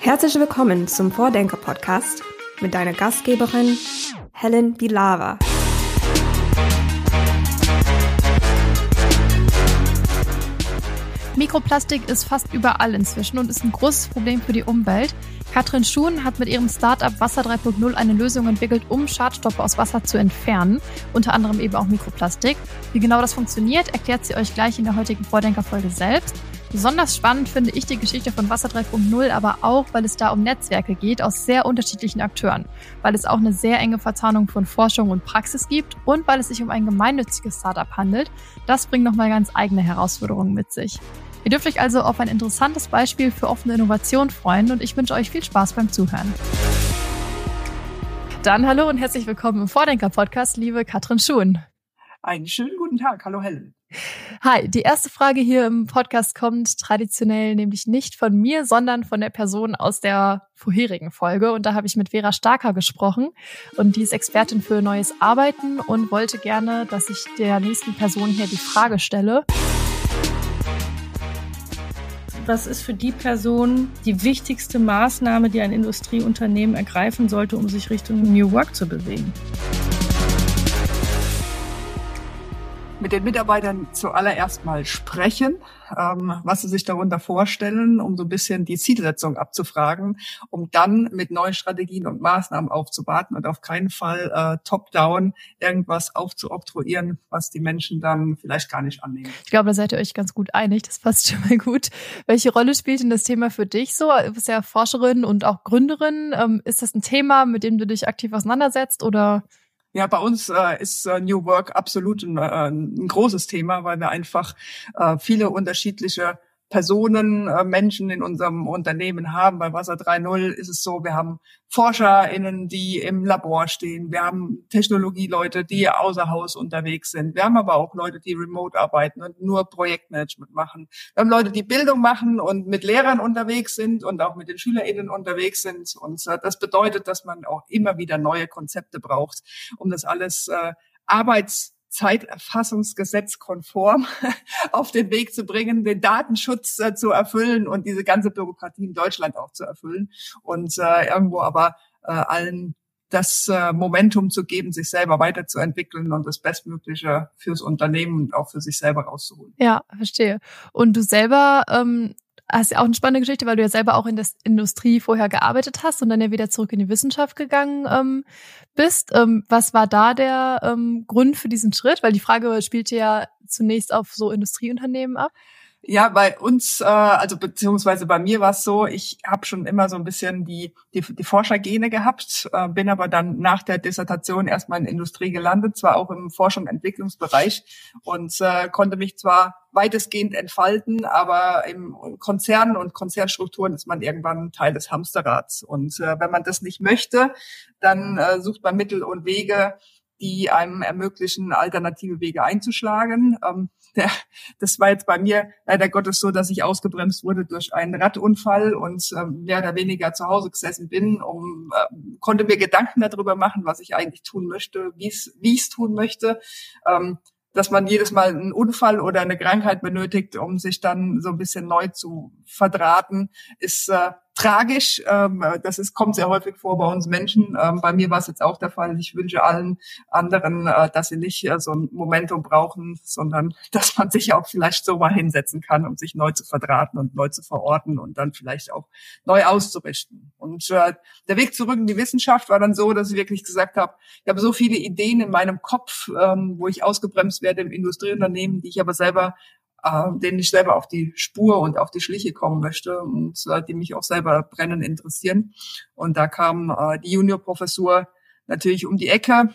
Herzlich willkommen zum Vordenker-Podcast mit deiner Gastgeberin Helen Bilava. Mikroplastik ist fast überall inzwischen und ist ein großes Problem für die Umwelt. Katrin Schuhn hat mit ihrem Startup Wasser 3.0 eine Lösung entwickelt, um Schadstoffe aus Wasser zu entfernen, unter anderem eben auch Mikroplastik. Wie genau das funktioniert, erklärt sie euch gleich in der heutigen Vordenkerfolge selbst. Besonders spannend finde ich die Geschichte von Wasser 3.0, aber auch, weil es da um Netzwerke geht aus sehr unterschiedlichen Akteuren, weil es auch eine sehr enge Verzahnung von Forschung und Praxis gibt und weil es sich um ein gemeinnütziges Startup handelt. Das bringt nochmal ganz eigene Herausforderungen mit sich. Ihr dürft euch also auf ein interessantes Beispiel für offene Innovation freuen und ich wünsche euch viel Spaß beim Zuhören. Dann hallo und herzlich willkommen im Vordenker-Podcast, liebe Katrin Schuhn. Einen schönen guten Tag. Hallo Helen. Hi, die erste Frage hier im Podcast kommt traditionell nämlich nicht von mir, sondern von der Person aus der vorherigen Folge. Und da habe ich mit Vera Starker gesprochen. Und die ist Expertin für neues Arbeiten und wollte gerne, dass ich der nächsten Person hier die Frage stelle was ist für die Person die wichtigste Maßnahme, die ein Industrieunternehmen ergreifen sollte, um sich Richtung New Work zu bewegen? Mit den Mitarbeitern zuallererst mal sprechen, ähm, was sie sich darunter vorstellen, um so ein bisschen die Zielsetzung abzufragen, um dann mit neuen Strategien und Maßnahmen aufzuwarten und auf keinen Fall äh, top-down irgendwas aufzuoktroyieren, was die Menschen dann vielleicht gar nicht annehmen. Ich glaube, da seid ihr euch ganz gut einig. Das passt schon mal gut. Welche Rolle spielt denn das Thema für dich so? Du bist ja Forscherin und auch Gründerin. Ähm, ist das ein Thema, mit dem du dich aktiv auseinandersetzt oder? Ja, bei uns äh, ist äh, New Work absolut ein, äh, ein großes Thema, weil wir einfach äh, viele unterschiedliche Personen, äh, Menschen in unserem Unternehmen haben. Bei Wasser 3.0 ist es so, wir haben ForscherInnen, die im Labor stehen. Wir haben Technologieleute, die außer Haus unterwegs sind. Wir haben aber auch Leute, die remote arbeiten und nur Projektmanagement machen. Wir haben Leute, die Bildung machen und mit Lehrern unterwegs sind und auch mit den SchülerInnen unterwegs sind. Und äh, das bedeutet, dass man auch immer wieder neue Konzepte braucht, um das alles äh, Arbeits Zeiterfassungsgesetz konform auf den Weg zu bringen, den Datenschutz äh, zu erfüllen und diese ganze Bürokratie in Deutschland auch zu erfüllen und äh, irgendwo aber äh, allen das äh, Momentum zu geben, sich selber weiterzuentwickeln und das Bestmögliche fürs Unternehmen und auch für sich selber rauszuholen. Ja, verstehe. Und du selber ähm, hast ja auch eine spannende Geschichte, weil du ja selber auch in der Industrie vorher gearbeitet hast und dann ja wieder zurück in die Wissenschaft gegangen ähm, bist. Ähm, was war da der ähm, Grund für diesen Schritt? Weil die Frage spielte ja zunächst auf so Industrieunternehmen ab. Ja, bei uns, äh, also beziehungsweise bei mir war es so, ich habe schon immer so ein bisschen die, die, die Forschergene gehabt, äh, bin aber dann nach der Dissertation erstmal in Industrie gelandet, zwar auch im Forschung- und Entwicklungsbereich und äh, konnte mich zwar weitestgehend entfalten, aber im Konzernen und Konzernstrukturen ist man irgendwann Teil des Hamsterrads. Und äh, wenn man das nicht möchte, dann äh, sucht man Mittel und Wege, die einem ermöglichen, alternative Wege einzuschlagen. Ähm, der, das war jetzt bei mir leider Gottes so, dass ich ausgebremst wurde durch einen Radunfall und äh, mehr oder weniger zu Hause gesessen bin, um äh, konnte mir Gedanken darüber machen, was ich eigentlich tun möchte, wie ich es tun möchte. Ähm, dass man jedes Mal einen Unfall oder eine Krankheit benötigt, um sich dann so ein bisschen neu zu verdrahten, ist äh, tragisch. Ähm, das ist, kommt sehr häufig vor bei uns Menschen. Ähm, bei mir war es jetzt auch der Fall. Ich wünsche allen anderen, äh, dass sie nicht äh, so ein Momentum brauchen, sondern dass man sich auch vielleicht so mal hinsetzen kann, um sich neu zu verdrahten und neu zu verorten und dann vielleicht auch neu auszurichten. Und äh, der Weg zurück in die Wissenschaft war dann so, dass ich wirklich gesagt habe, ich habe so viele Ideen in meinem Kopf, ähm, wo ich ausgebremst werde im Industrieunternehmen, die ich aber selber äh, denen ich selber auf die Spur und auf die Schliche kommen möchte und äh, die mich auch selber brennend interessieren. Und da kam äh, die Juniorprofessur natürlich um die Ecke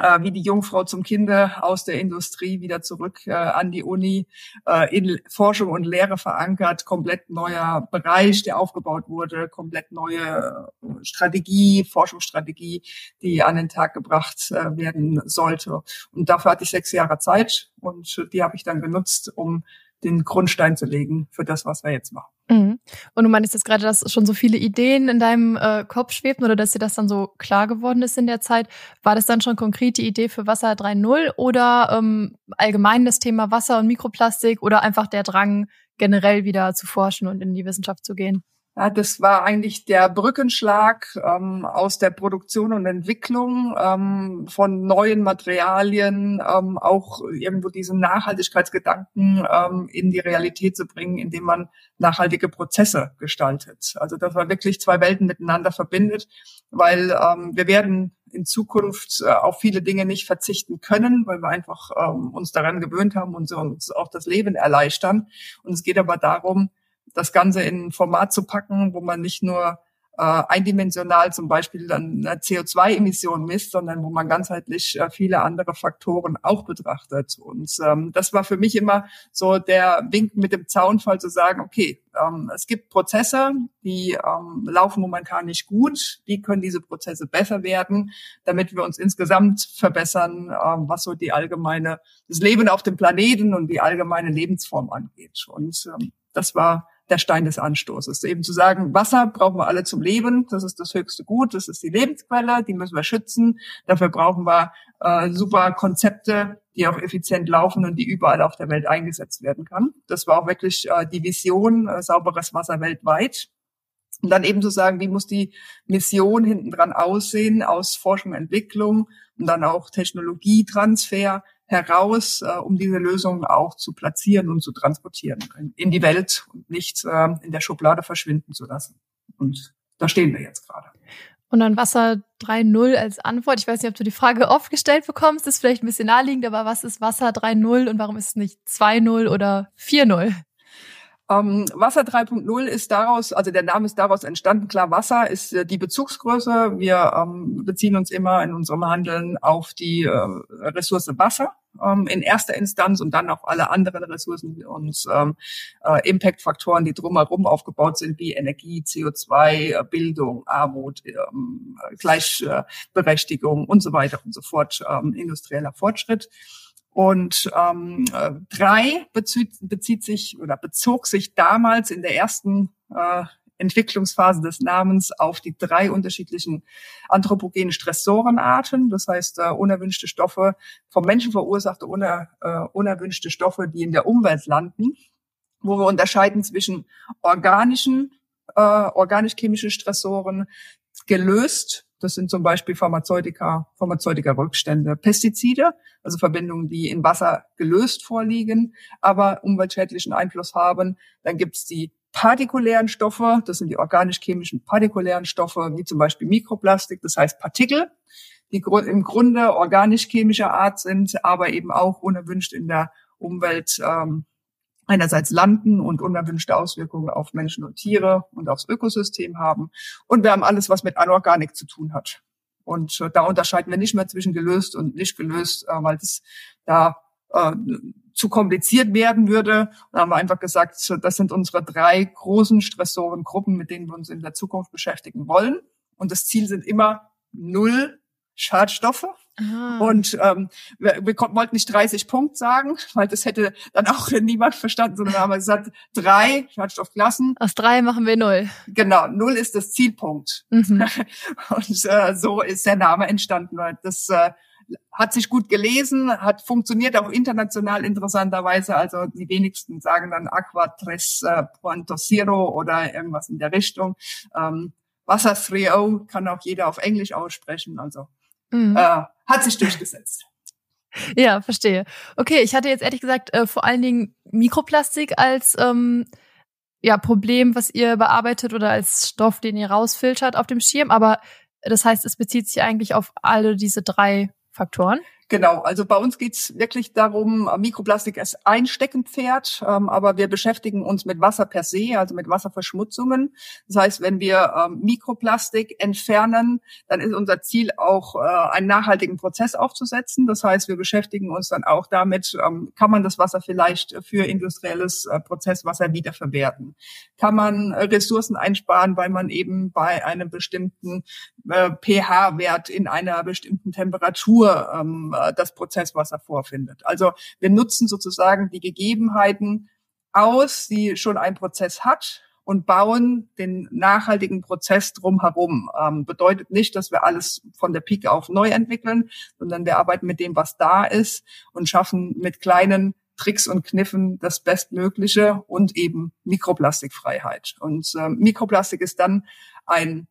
äh, wie die Jungfrau zum Kinde aus der Industrie wieder zurück äh, an die Uni, äh, in Forschung und Lehre verankert, komplett neuer Bereich, der aufgebaut wurde, komplett neue äh, Strategie, Forschungsstrategie, die an den Tag gebracht äh, werden sollte. Und dafür hatte ich sechs Jahre Zeit und die habe ich dann genutzt, um den Grundstein zu legen für das, was wir jetzt machen. Mhm. Und du meinst jetzt gerade, dass schon so viele Ideen in deinem äh, Kopf schwebten oder dass dir das dann so klar geworden ist in der Zeit. War das dann schon konkret die Idee für Wasser 3.0 oder ähm, allgemein das Thema Wasser und Mikroplastik oder einfach der Drang, generell wieder zu forschen und in die Wissenschaft zu gehen? Ja, das war eigentlich der Brückenschlag ähm, aus der Produktion und Entwicklung ähm, von neuen Materialien, ähm, auch irgendwo diesen Nachhaltigkeitsgedanken ähm, in die Realität zu bringen, indem man nachhaltige Prozesse gestaltet. Also dass man wirklich zwei Welten miteinander verbindet, weil ähm, wir werden in Zukunft äh, auf viele Dinge nicht verzichten können, weil wir einfach ähm, uns daran gewöhnt haben und so uns auch das Leben erleichtern. Und es geht aber darum, das Ganze in ein Format zu packen, wo man nicht nur äh, eindimensional zum Beispiel dann CO2-Emissionen misst, sondern wo man ganzheitlich äh, viele andere Faktoren auch betrachtet. Und ähm, das war für mich immer so der Wink mit dem Zaunfall zu sagen, okay, ähm, es gibt Prozesse, die ähm, laufen momentan nicht gut. Wie können diese Prozesse besser werden, damit wir uns insgesamt verbessern, ähm, was so die allgemeine, das Leben auf dem Planeten und die allgemeine Lebensform angeht. Und ähm, das war der Stein des Anstoßes. Eben zu sagen, Wasser brauchen wir alle zum Leben, das ist das höchste Gut, das ist die Lebensquelle, die müssen wir schützen. Dafür brauchen wir äh, super Konzepte, die auch effizient laufen und die überall auf der Welt eingesetzt werden kann. Das war auch wirklich äh, die Vision, äh, sauberes Wasser weltweit. Und dann eben zu sagen, wie muss die Mission hinten dran aussehen aus Forschung, Entwicklung und dann auch Technologietransfer heraus, äh, um diese Lösungen auch zu platzieren und zu transportieren in die Welt und nicht äh, in der Schublade verschwinden zu lassen. Und da stehen wir jetzt gerade. Und dann Wasser 3.0 als Antwort. Ich weiß nicht, ob du die Frage oft gestellt bekommst. Ist vielleicht ein bisschen naheliegend, aber was ist Wasser 3.0 und warum ist es nicht 2.0 oder 4.0? Ähm, Wasser 3.0 ist daraus, also der Name ist daraus entstanden. Klar, Wasser ist äh, die Bezugsgröße. Wir ähm, beziehen uns immer in unserem Handeln auf die äh, Ressource Wasser ähm, in erster Instanz und dann auf alle anderen Ressourcen und ähm, äh, Impact-Faktoren, die drumherum aufgebaut sind, wie Energie, CO2, äh, Bildung, Armut, ähm, Gleichberechtigung und so weiter und so fort, ähm, industrieller Fortschritt. Und ähm, äh, drei bezieht, bezieht sich oder bezog sich damals in der ersten äh, Entwicklungsphase des Namens auf die drei unterschiedlichen anthropogenen Stressorenarten, das heißt äh, unerwünschte Stoffe, vom Menschen verursachte uner, äh, unerwünschte Stoffe, die in der Umwelt landen, wo wir unterscheiden zwischen organischen, äh, organisch-chemischen Stressoren, gelöst das sind zum Beispiel Pharmazeutika, Pharmazeutika-Rückstände, Pestizide, also Verbindungen, die in Wasser gelöst vorliegen, aber umweltschädlichen Einfluss haben. Dann gibt's die partikulären Stoffe, das sind die organisch-chemischen partikulären Stoffe, wie zum Beispiel Mikroplastik, das heißt Partikel, die im Grunde organisch-chemischer Art sind, aber eben auch unerwünscht in der Umwelt ähm, einerseits landen und unerwünschte Auswirkungen auf Menschen und Tiere und aufs Ökosystem haben. Und wir haben alles, was mit Anorganik zu tun hat. Und äh, da unterscheiden wir nicht mehr zwischen gelöst und nicht gelöst, äh, weil das da äh, zu kompliziert werden würde. Da haben wir einfach gesagt, das sind unsere drei großen Stressorengruppen, mit denen wir uns in der Zukunft beschäftigen wollen. Und das Ziel sind immer null Schadstoffe Ah. Und ähm, wir, wir konnten, wollten nicht 30 Punkt sagen, weil das hätte dann auch niemand verstanden, sondern wir haben gesagt, drei Schadstoffklassen. Aus drei machen wir null. Genau, null ist das Zielpunkt. Mhm. Und äh, so ist der Name entstanden, weil das äh, hat sich gut gelesen, hat funktioniert auch international interessanterweise. Also die wenigsten sagen dann Aqua Tres äh, Zero oder irgendwas in der Richtung. Ähm, Wasser 3.0 kann auch jeder auf Englisch aussprechen. Also mhm. äh, hat sich durchgesetzt. Ja, verstehe. Okay, ich hatte jetzt ehrlich gesagt äh, vor allen Dingen Mikroplastik als ähm, ja, Problem, was ihr bearbeitet oder als Stoff, den ihr rausfiltert auf dem Schirm. Aber das heißt, es bezieht sich eigentlich auf alle diese drei Faktoren. Genau, also bei uns geht's wirklich darum, Mikroplastik ist ein Steckenpferd, ähm, aber wir beschäftigen uns mit Wasser per se, also mit Wasserverschmutzungen. Das heißt, wenn wir ähm, Mikroplastik entfernen, dann ist unser Ziel auch, äh, einen nachhaltigen Prozess aufzusetzen. Das heißt, wir beschäftigen uns dann auch damit, ähm, kann man das Wasser vielleicht für industrielles äh, Prozesswasser wiederverwerten? Kann man äh, Ressourcen einsparen, weil man eben bei einem bestimmten äh, pH-Wert in einer bestimmten Temperatur ähm, äh, das Prozesswasser vorfindet. Also wir nutzen sozusagen die Gegebenheiten aus, die schon ein Prozess hat und bauen den nachhaltigen Prozess drumherum. Ähm, bedeutet nicht, dass wir alles von der Pike auf neu entwickeln, sondern wir arbeiten mit dem, was da ist und schaffen mit kleinen Tricks und Kniffen das Bestmögliche und eben Mikroplastikfreiheit. Und äh, Mikroplastik ist dann ein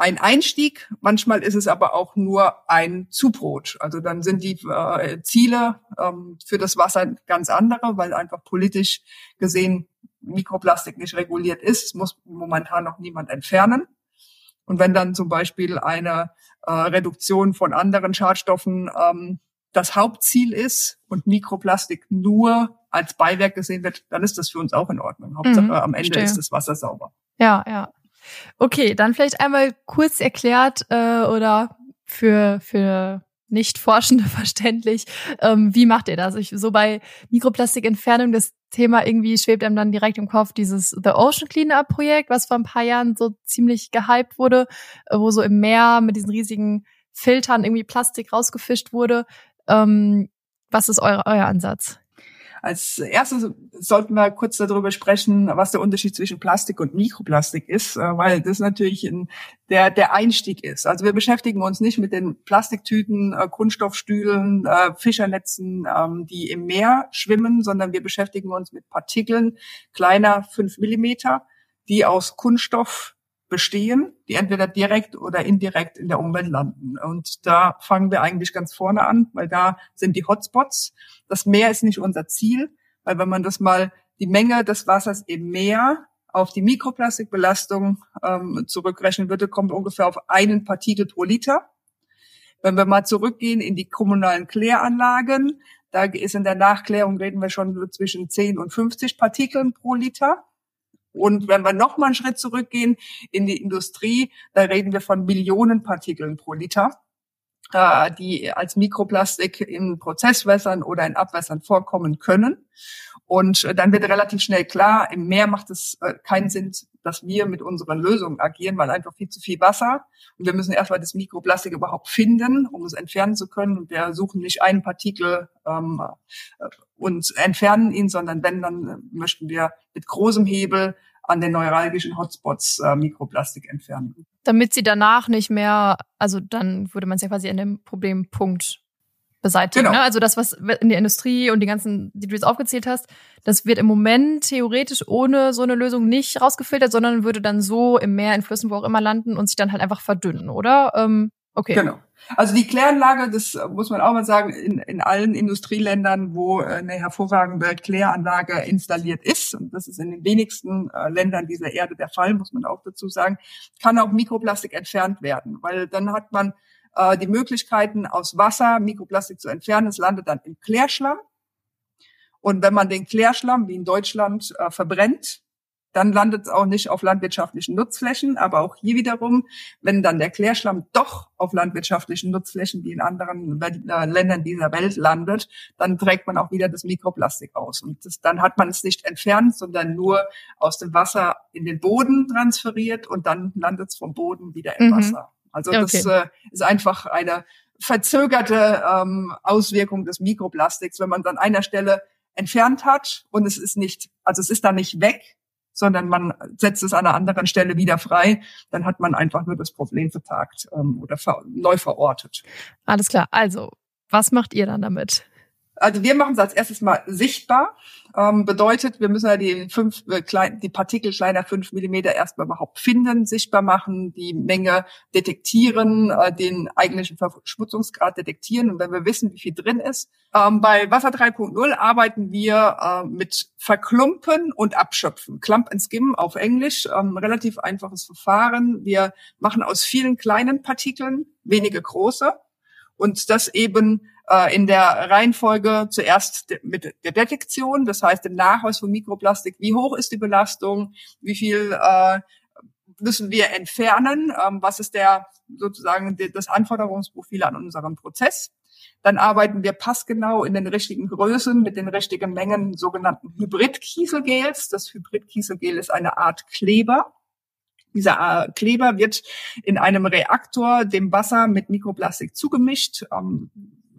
ein Einstieg. Manchmal ist es aber auch nur ein Zubrot. Also dann sind die äh, Ziele ähm, für das Wasser ganz andere, weil einfach politisch gesehen Mikroplastik nicht reguliert ist. Es muss momentan noch niemand entfernen. Und wenn dann zum Beispiel eine äh, Reduktion von anderen Schadstoffen ähm, das Hauptziel ist und Mikroplastik nur als Beiwerk gesehen wird, dann ist das für uns auch in Ordnung. Hauptsache mhm, am Ende verstehe. ist das Wasser sauber. Ja, ja. Okay, dann vielleicht einmal kurz erklärt äh, oder für für nicht Forschende verständlich. Ähm, wie macht ihr das? Ich, so bei Mikroplastikentfernung, das Thema irgendwie schwebt einem dann direkt im Kopf dieses The Ocean Cleanup Projekt, was vor ein paar Jahren so ziemlich gehypt wurde, äh, wo so im Meer mit diesen riesigen Filtern irgendwie Plastik rausgefischt wurde. Ähm, was ist euer, euer Ansatz? Als erstes sollten wir kurz darüber sprechen, was der Unterschied zwischen Plastik und Mikroplastik ist, äh, weil das natürlich ein, der, der Einstieg ist. Also wir beschäftigen uns nicht mit den Plastiktüten, äh, Kunststoffstühlen, äh, Fischernetzen, ähm, die im Meer schwimmen, sondern wir beschäftigen uns mit Partikeln kleiner fünf Millimeter, die aus Kunststoff bestehen, die entweder direkt oder indirekt in der Umwelt landen. Und da fangen wir eigentlich ganz vorne an, weil da sind die Hotspots. Das Meer ist nicht unser Ziel, weil wenn man das mal die Menge des Wassers im Meer auf die Mikroplastikbelastung ähm, zurückrechnen würde, kommt ungefähr auf einen Partikel pro Liter. Wenn wir mal zurückgehen in die kommunalen Kläranlagen, da ist in der Nachklärung reden wir schon zwischen 10 und 50 Partikeln pro Liter. Und wenn wir noch mal einen Schritt zurückgehen in die Industrie, da reden wir von Millionen Partikeln pro Liter, äh, die als Mikroplastik in Prozesswässern oder in Abwässern vorkommen können. Und äh, dann wird relativ schnell klar, im Meer macht es äh, keinen Sinn, dass wir mit unseren Lösungen agieren, weil einfach viel zu viel Wasser. Und wir müssen erstmal das Mikroplastik überhaupt finden, um es entfernen zu können. Und wir suchen nicht einen Partikel ähm, und entfernen ihn, sondern wenn, dann möchten wir mit großem Hebel an den neuralgischen Hotspots äh, Mikroplastik entfernen. Damit sie danach nicht mehr, also dann würde man es ja quasi an dem Problempunkt beseitigen. Genau. Ne? Also das, was in der Industrie und die ganzen, die du jetzt aufgezählt hast, das wird im Moment theoretisch ohne so eine Lösung nicht rausgefiltert, sondern würde dann so im Meer, in Flüssen, wo auch immer landen und sich dann halt einfach verdünnen, oder? Ähm, okay. Genau. Also die Kläranlage, das muss man auch mal sagen, in, in allen Industrieländern, wo eine hervorragende Kläranlage installiert ist, und das ist in den wenigsten äh, Ländern dieser Erde der Fall, muss man auch dazu sagen, kann auch Mikroplastik entfernt werden, weil dann hat man äh, die Möglichkeiten, aus Wasser Mikroplastik zu entfernen. Es landet dann im Klärschlamm. Und wenn man den Klärschlamm, wie in Deutschland, äh, verbrennt, dann landet es auch nicht auf landwirtschaftlichen Nutzflächen. Aber auch hier wiederum, wenn dann der Klärschlamm doch auf landwirtschaftlichen Nutzflächen wie in anderen äh, Ländern dieser Welt landet, dann trägt man auch wieder das Mikroplastik aus. Und das, dann hat man es nicht entfernt, sondern nur aus dem Wasser in den Boden transferiert und dann landet es vom Boden wieder im mhm. Wasser. Also okay. das äh, ist einfach eine verzögerte ähm, Auswirkung des Mikroplastiks, wenn man es an einer Stelle entfernt hat und es ist nicht, also es ist dann nicht weg, sondern man setzt es an einer anderen Stelle wieder frei, dann hat man einfach nur das Problem vertagt ähm, oder ver neu verortet. Alles klar. Also, was macht ihr dann damit? Also wir machen es als erstes mal sichtbar. Ähm, bedeutet, wir müssen ja die fünf, äh, klein, die Partikel kleiner fünf Millimeter erstmal überhaupt finden, sichtbar machen, die Menge detektieren, äh, den eigentlichen Verschmutzungsgrad detektieren. Und wenn wir wissen, wie viel drin ist, ähm, bei Wasser 3.0 arbeiten wir äh, mit Verklumpen und Abschöpfen. Clump and Skim auf Englisch, ähm, relativ einfaches Verfahren. Wir machen aus vielen kleinen Partikeln wenige große und das eben äh, in der Reihenfolge zuerst mit der Detektion, das heißt dem Nachweis von Mikroplastik, wie hoch ist die Belastung, wie viel äh, müssen wir entfernen, ähm, was ist der sozusagen das Anforderungsprofil an unserem Prozess. Dann arbeiten wir passgenau in den richtigen Größen mit den richtigen Mengen sogenannten Hybridkieselgels. Das Hybridkieselgel ist eine Art Kleber. Dieser äh, Kleber wird in einem Reaktor dem Wasser mit Mikroplastik zugemischt. Ähm,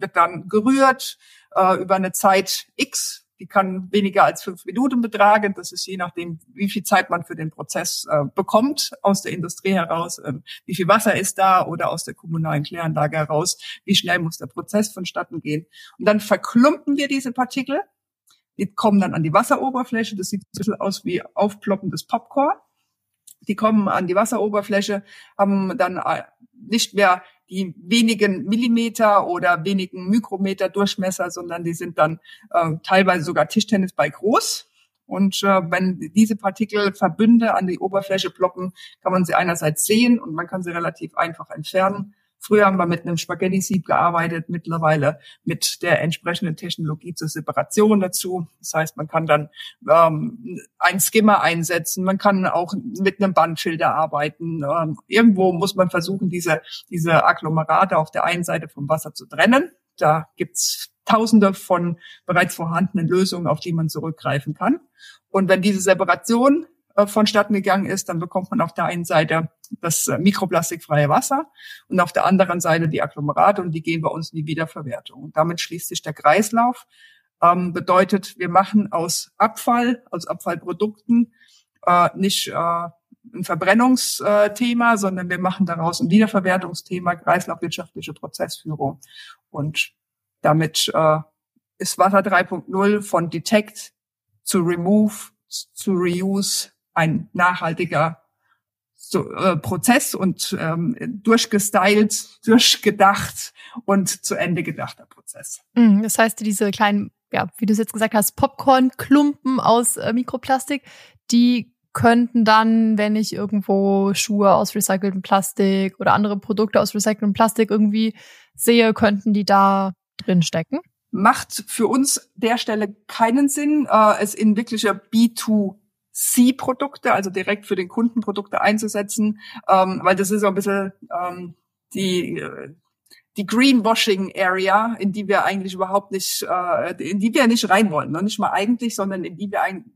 wird dann gerührt äh, über eine Zeit X. Die kann weniger als fünf Minuten betragen. Das ist je nachdem, wie viel Zeit man für den Prozess äh, bekommt aus der Industrie heraus, äh, wie viel Wasser ist da oder aus der kommunalen Kläranlage heraus, wie schnell muss der Prozess vonstatten gehen. Und dann verklumpen wir diese Partikel Die kommen dann an die Wasseroberfläche. Das sieht ein bisschen aus wie aufploppendes Popcorn. Die kommen an die Wasseroberfläche, haben dann äh, nicht mehr die wenigen Millimeter oder wenigen Mikrometer Durchmesser, sondern die sind dann äh, teilweise sogar Tischtennisball groß. Und äh, wenn diese Partikelverbünde an die Oberfläche ploppen, kann man sie einerseits sehen und man kann sie relativ einfach entfernen. Früher haben wir mit einem Spaghetti-Sieb gearbeitet, mittlerweile mit der entsprechenden Technologie zur Separation dazu. Das heißt, man kann dann ähm, einen Skimmer einsetzen, man kann auch mit einem Bandfilter arbeiten. Ähm, irgendwo muss man versuchen, diese, diese Agglomerate auf der einen Seite vom Wasser zu trennen. Da gibt's Tausende von bereits vorhandenen Lösungen, auf die man zurückgreifen kann. Und wenn diese Separation äh, vonstatten gegangen ist, dann bekommt man auf der einen Seite das äh, mikroplastikfreie Wasser und auf der anderen Seite die Agglomerate und die gehen bei uns in die Wiederverwertung. Und damit schließt sich der Kreislauf. Ähm, bedeutet, wir machen aus Abfall, aus Abfallprodukten äh, nicht äh, ein Verbrennungsthema, sondern wir machen daraus ein Wiederverwertungsthema, kreislaufwirtschaftliche Prozessführung. Und damit äh, ist Wasser 3.0 von Detect zu Remove zu Reuse ein nachhaltiger so, äh, Prozess und ähm, durchgestylt, durchgedacht und zu Ende gedachter Prozess. Mm, das heißt, diese kleinen, ja, wie du es jetzt gesagt hast, Popcorn-Klumpen aus äh, Mikroplastik, die könnten dann, wenn ich irgendwo Schuhe aus recyceltem Plastik oder andere Produkte aus recyceltem Plastik irgendwie sehe, könnten die da drin stecken? Macht für uns der Stelle keinen Sinn, äh, es in wirkliche B2C-Produkte, also direkt für den Kunden Produkte einzusetzen, ähm, weil das ist so ein bisschen ähm, die äh, die Greenwashing Area, in die wir eigentlich überhaupt nicht, äh, in die wir nicht rein wollen, ne? nicht mal eigentlich, sondern in die wir ein,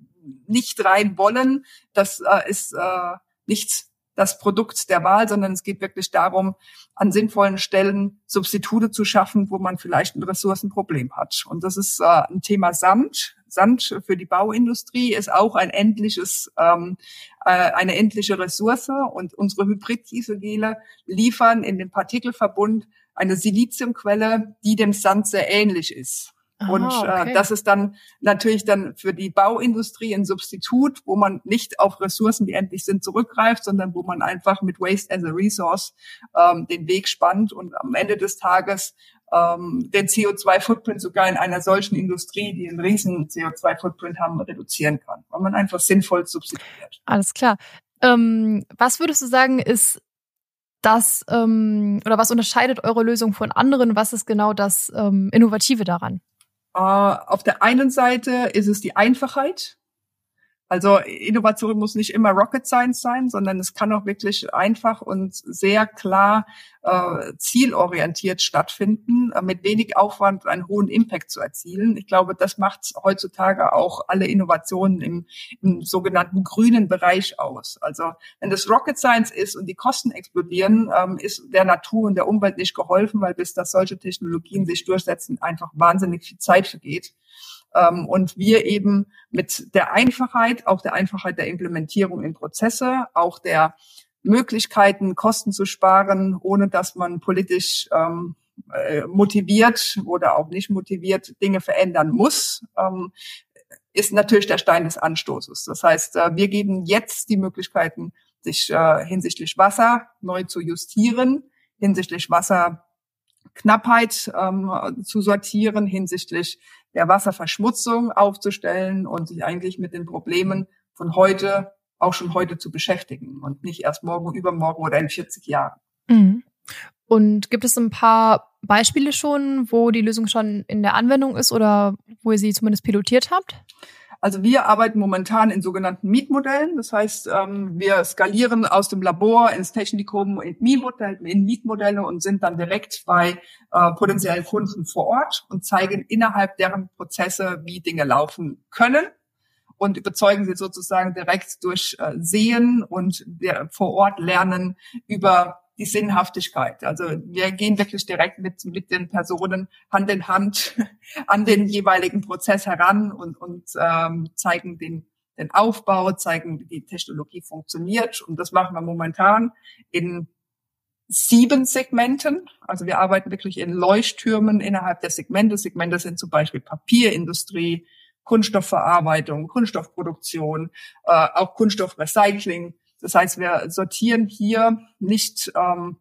nicht rein wollen. Das äh, ist äh, nichts das Produkt der Wahl, sondern es geht wirklich darum, an sinnvollen Stellen Substitute zu schaffen, wo man vielleicht ein Ressourcenproblem hat. Und das ist äh, ein Thema Sand. Sand für die Bauindustrie ist auch ein endliches, ähm, äh, eine endliche Ressource. Und unsere Hybrid-Dieselgele liefern in den Partikelverbund eine Siliziumquelle, die dem Sand sehr ähnlich ist. Aha, und äh, okay. das ist dann natürlich dann für die Bauindustrie ein Substitut, wo man nicht auf Ressourcen, die endlich sind, zurückgreift, sondern wo man einfach mit Waste as a Resource ähm, den Weg spannt und am Ende des Tages ähm, den CO2-Footprint sogar in einer solchen Industrie, die einen riesen CO2-Footprint haben, reduzieren kann, weil man einfach sinnvoll substituiert. Alles klar. Ähm, was würdest du sagen, ist das ähm, oder was unterscheidet eure Lösung von anderen? Was ist genau das ähm, Innovative daran? Äh, auf der einen Seite ist es die Einfachheit. Also Innovation muss nicht immer Rocket Science sein, sondern es kann auch wirklich einfach und sehr klar äh, zielorientiert stattfinden, äh, mit wenig Aufwand einen hohen Impact zu erzielen. Ich glaube, das macht heutzutage auch alle Innovationen im, im sogenannten grünen Bereich aus. Also wenn das Rocket Science ist und die Kosten explodieren, ähm, ist der Natur und der Umwelt nicht geholfen, weil bis das solche Technologien sich durchsetzen, einfach wahnsinnig viel Zeit vergeht. Ähm, und wir eben mit der Einfachheit, auch der Einfachheit der Implementierung in Prozesse, auch der Möglichkeiten, Kosten zu sparen, ohne dass man politisch ähm, äh, motiviert oder auch nicht motiviert Dinge verändern muss, ähm, ist natürlich der Stein des Anstoßes. Das heißt, äh, wir geben jetzt die Möglichkeiten, sich äh, hinsichtlich Wasser neu zu justieren, hinsichtlich Wasserknappheit ähm, zu sortieren, hinsichtlich der Wasserverschmutzung aufzustellen und sich eigentlich mit den Problemen von heute auch schon heute zu beschäftigen und nicht erst morgen, übermorgen oder in 40 Jahren. Mhm. Und gibt es ein paar Beispiele schon, wo die Lösung schon in der Anwendung ist oder wo ihr sie zumindest pilotiert habt? Also wir arbeiten momentan in sogenannten Mietmodellen. Das heißt, ähm, wir skalieren aus dem Labor ins Technikum in Mietmodelle, und sind dann direkt bei äh, potenziellen Kunden vor Ort und zeigen innerhalb deren Prozesse, wie Dinge laufen können und überzeugen sie sozusagen direkt durch äh, Sehen und vor Ort lernen über die Sinnhaftigkeit. Also wir gehen wirklich direkt mit, mit den Personen Hand in Hand an den jeweiligen Prozess heran und, und ähm, zeigen den, den Aufbau, zeigen, wie die Technologie funktioniert. Und das machen wir momentan in sieben Segmenten. Also wir arbeiten wirklich in Leuchttürmen innerhalb der Segmente. Segmente sind zum Beispiel Papierindustrie, Kunststoffverarbeitung, Kunststoffproduktion, äh, auch Kunststoffrecycling. Das heißt, wir sortieren hier nicht ähm,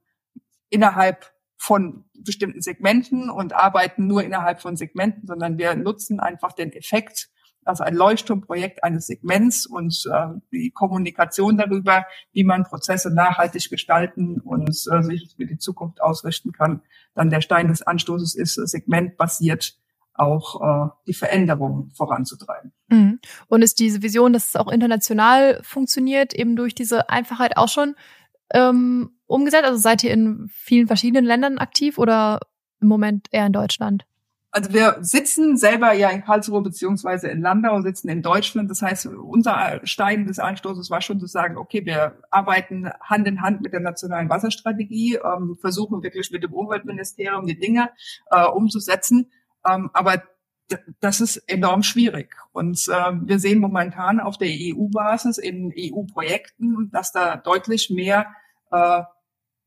innerhalb von bestimmten Segmenten und arbeiten nur innerhalb von Segmenten, sondern wir nutzen einfach den Effekt, also ein Leuchtturmprojekt eines Segments und äh, die Kommunikation darüber, wie man Prozesse nachhaltig gestalten und äh, sich für die Zukunft ausrichten kann. Dann der Stein des Anstoßes ist segmentbasiert auch äh, die Veränderung voranzutreiben. Mhm. Und ist diese Vision, dass es auch international funktioniert, eben durch diese Einfachheit auch schon ähm, umgesetzt? Also seid ihr in vielen verschiedenen Ländern aktiv oder im Moment eher in Deutschland? Also wir sitzen selber ja in Karlsruhe beziehungsweise in Landau, sitzen in Deutschland. Das heißt, unser Stein des Anstoßes war schon zu sagen, okay, wir arbeiten Hand in Hand mit der nationalen Wasserstrategie, ähm, versuchen wirklich mit dem Umweltministerium die Dinge äh, umzusetzen. Ähm, aber das ist enorm schwierig. Und äh, wir sehen momentan auf der EU-Basis in EU-Projekten, dass da deutlich mehr äh,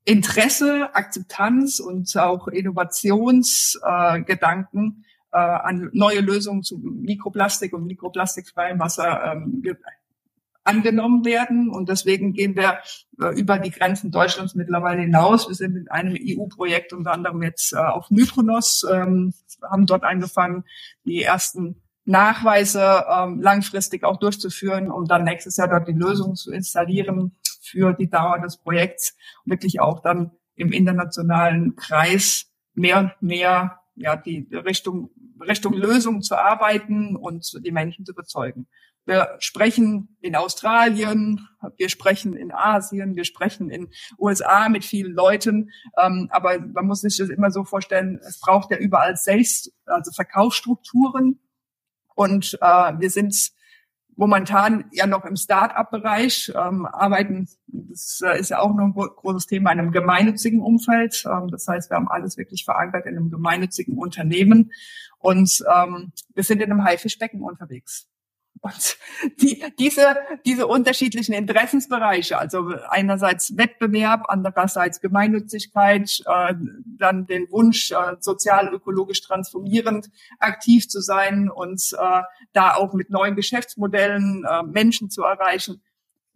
Interesse, Akzeptanz und auch Innovationsgedanken äh, äh, an neue Lösungen zu Mikroplastik und mikroplastikfreiem Wasser ähm, angenommen werden. Und deswegen gehen wir äh, über die Grenzen Deutschlands mittlerweile hinaus. Wir sind mit einem EU-Projekt unter anderem jetzt äh, auf Mykonos, ähm, haben dort angefangen, die ersten Nachweise ähm, langfristig auch durchzuführen, um dann nächstes Jahr dort die Lösung zu installieren für die Dauer des Projekts, wirklich auch dann im internationalen Kreis mehr und mehr ja die Richtung Richtung Lösung zu arbeiten und die Menschen zu überzeugen. Wir sprechen in Australien, wir sprechen in Asien, wir sprechen in USA mit vielen Leuten, ähm, aber man muss sich das immer so vorstellen, es braucht ja überall selbst, also Verkaufsstrukturen und äh, wir sind momentan ja noch im Start-up-Bereich, ähm, arbeiten, das äh, ist ja auch noch ein großes Thema, in einem gemeinnützigen Umfeld. Ähm, das heißt, wir haben alles wirklich verankert in einem gemeinnützigen Unternehmen und ähm, wir sind in einem Haifischbecken unterwegs. Und die, diese, diese unterschiedlichen Interessensbereiche, also einerseits Wettbewerb, andererseits Gemeinnützigkeit, äh, dann den Wunsch, äh, sozial-ökologisch transformierend aktiv zu sein und äh, da auch mit neuen Geschäftsmodellen äh, Menschen zu erreichen,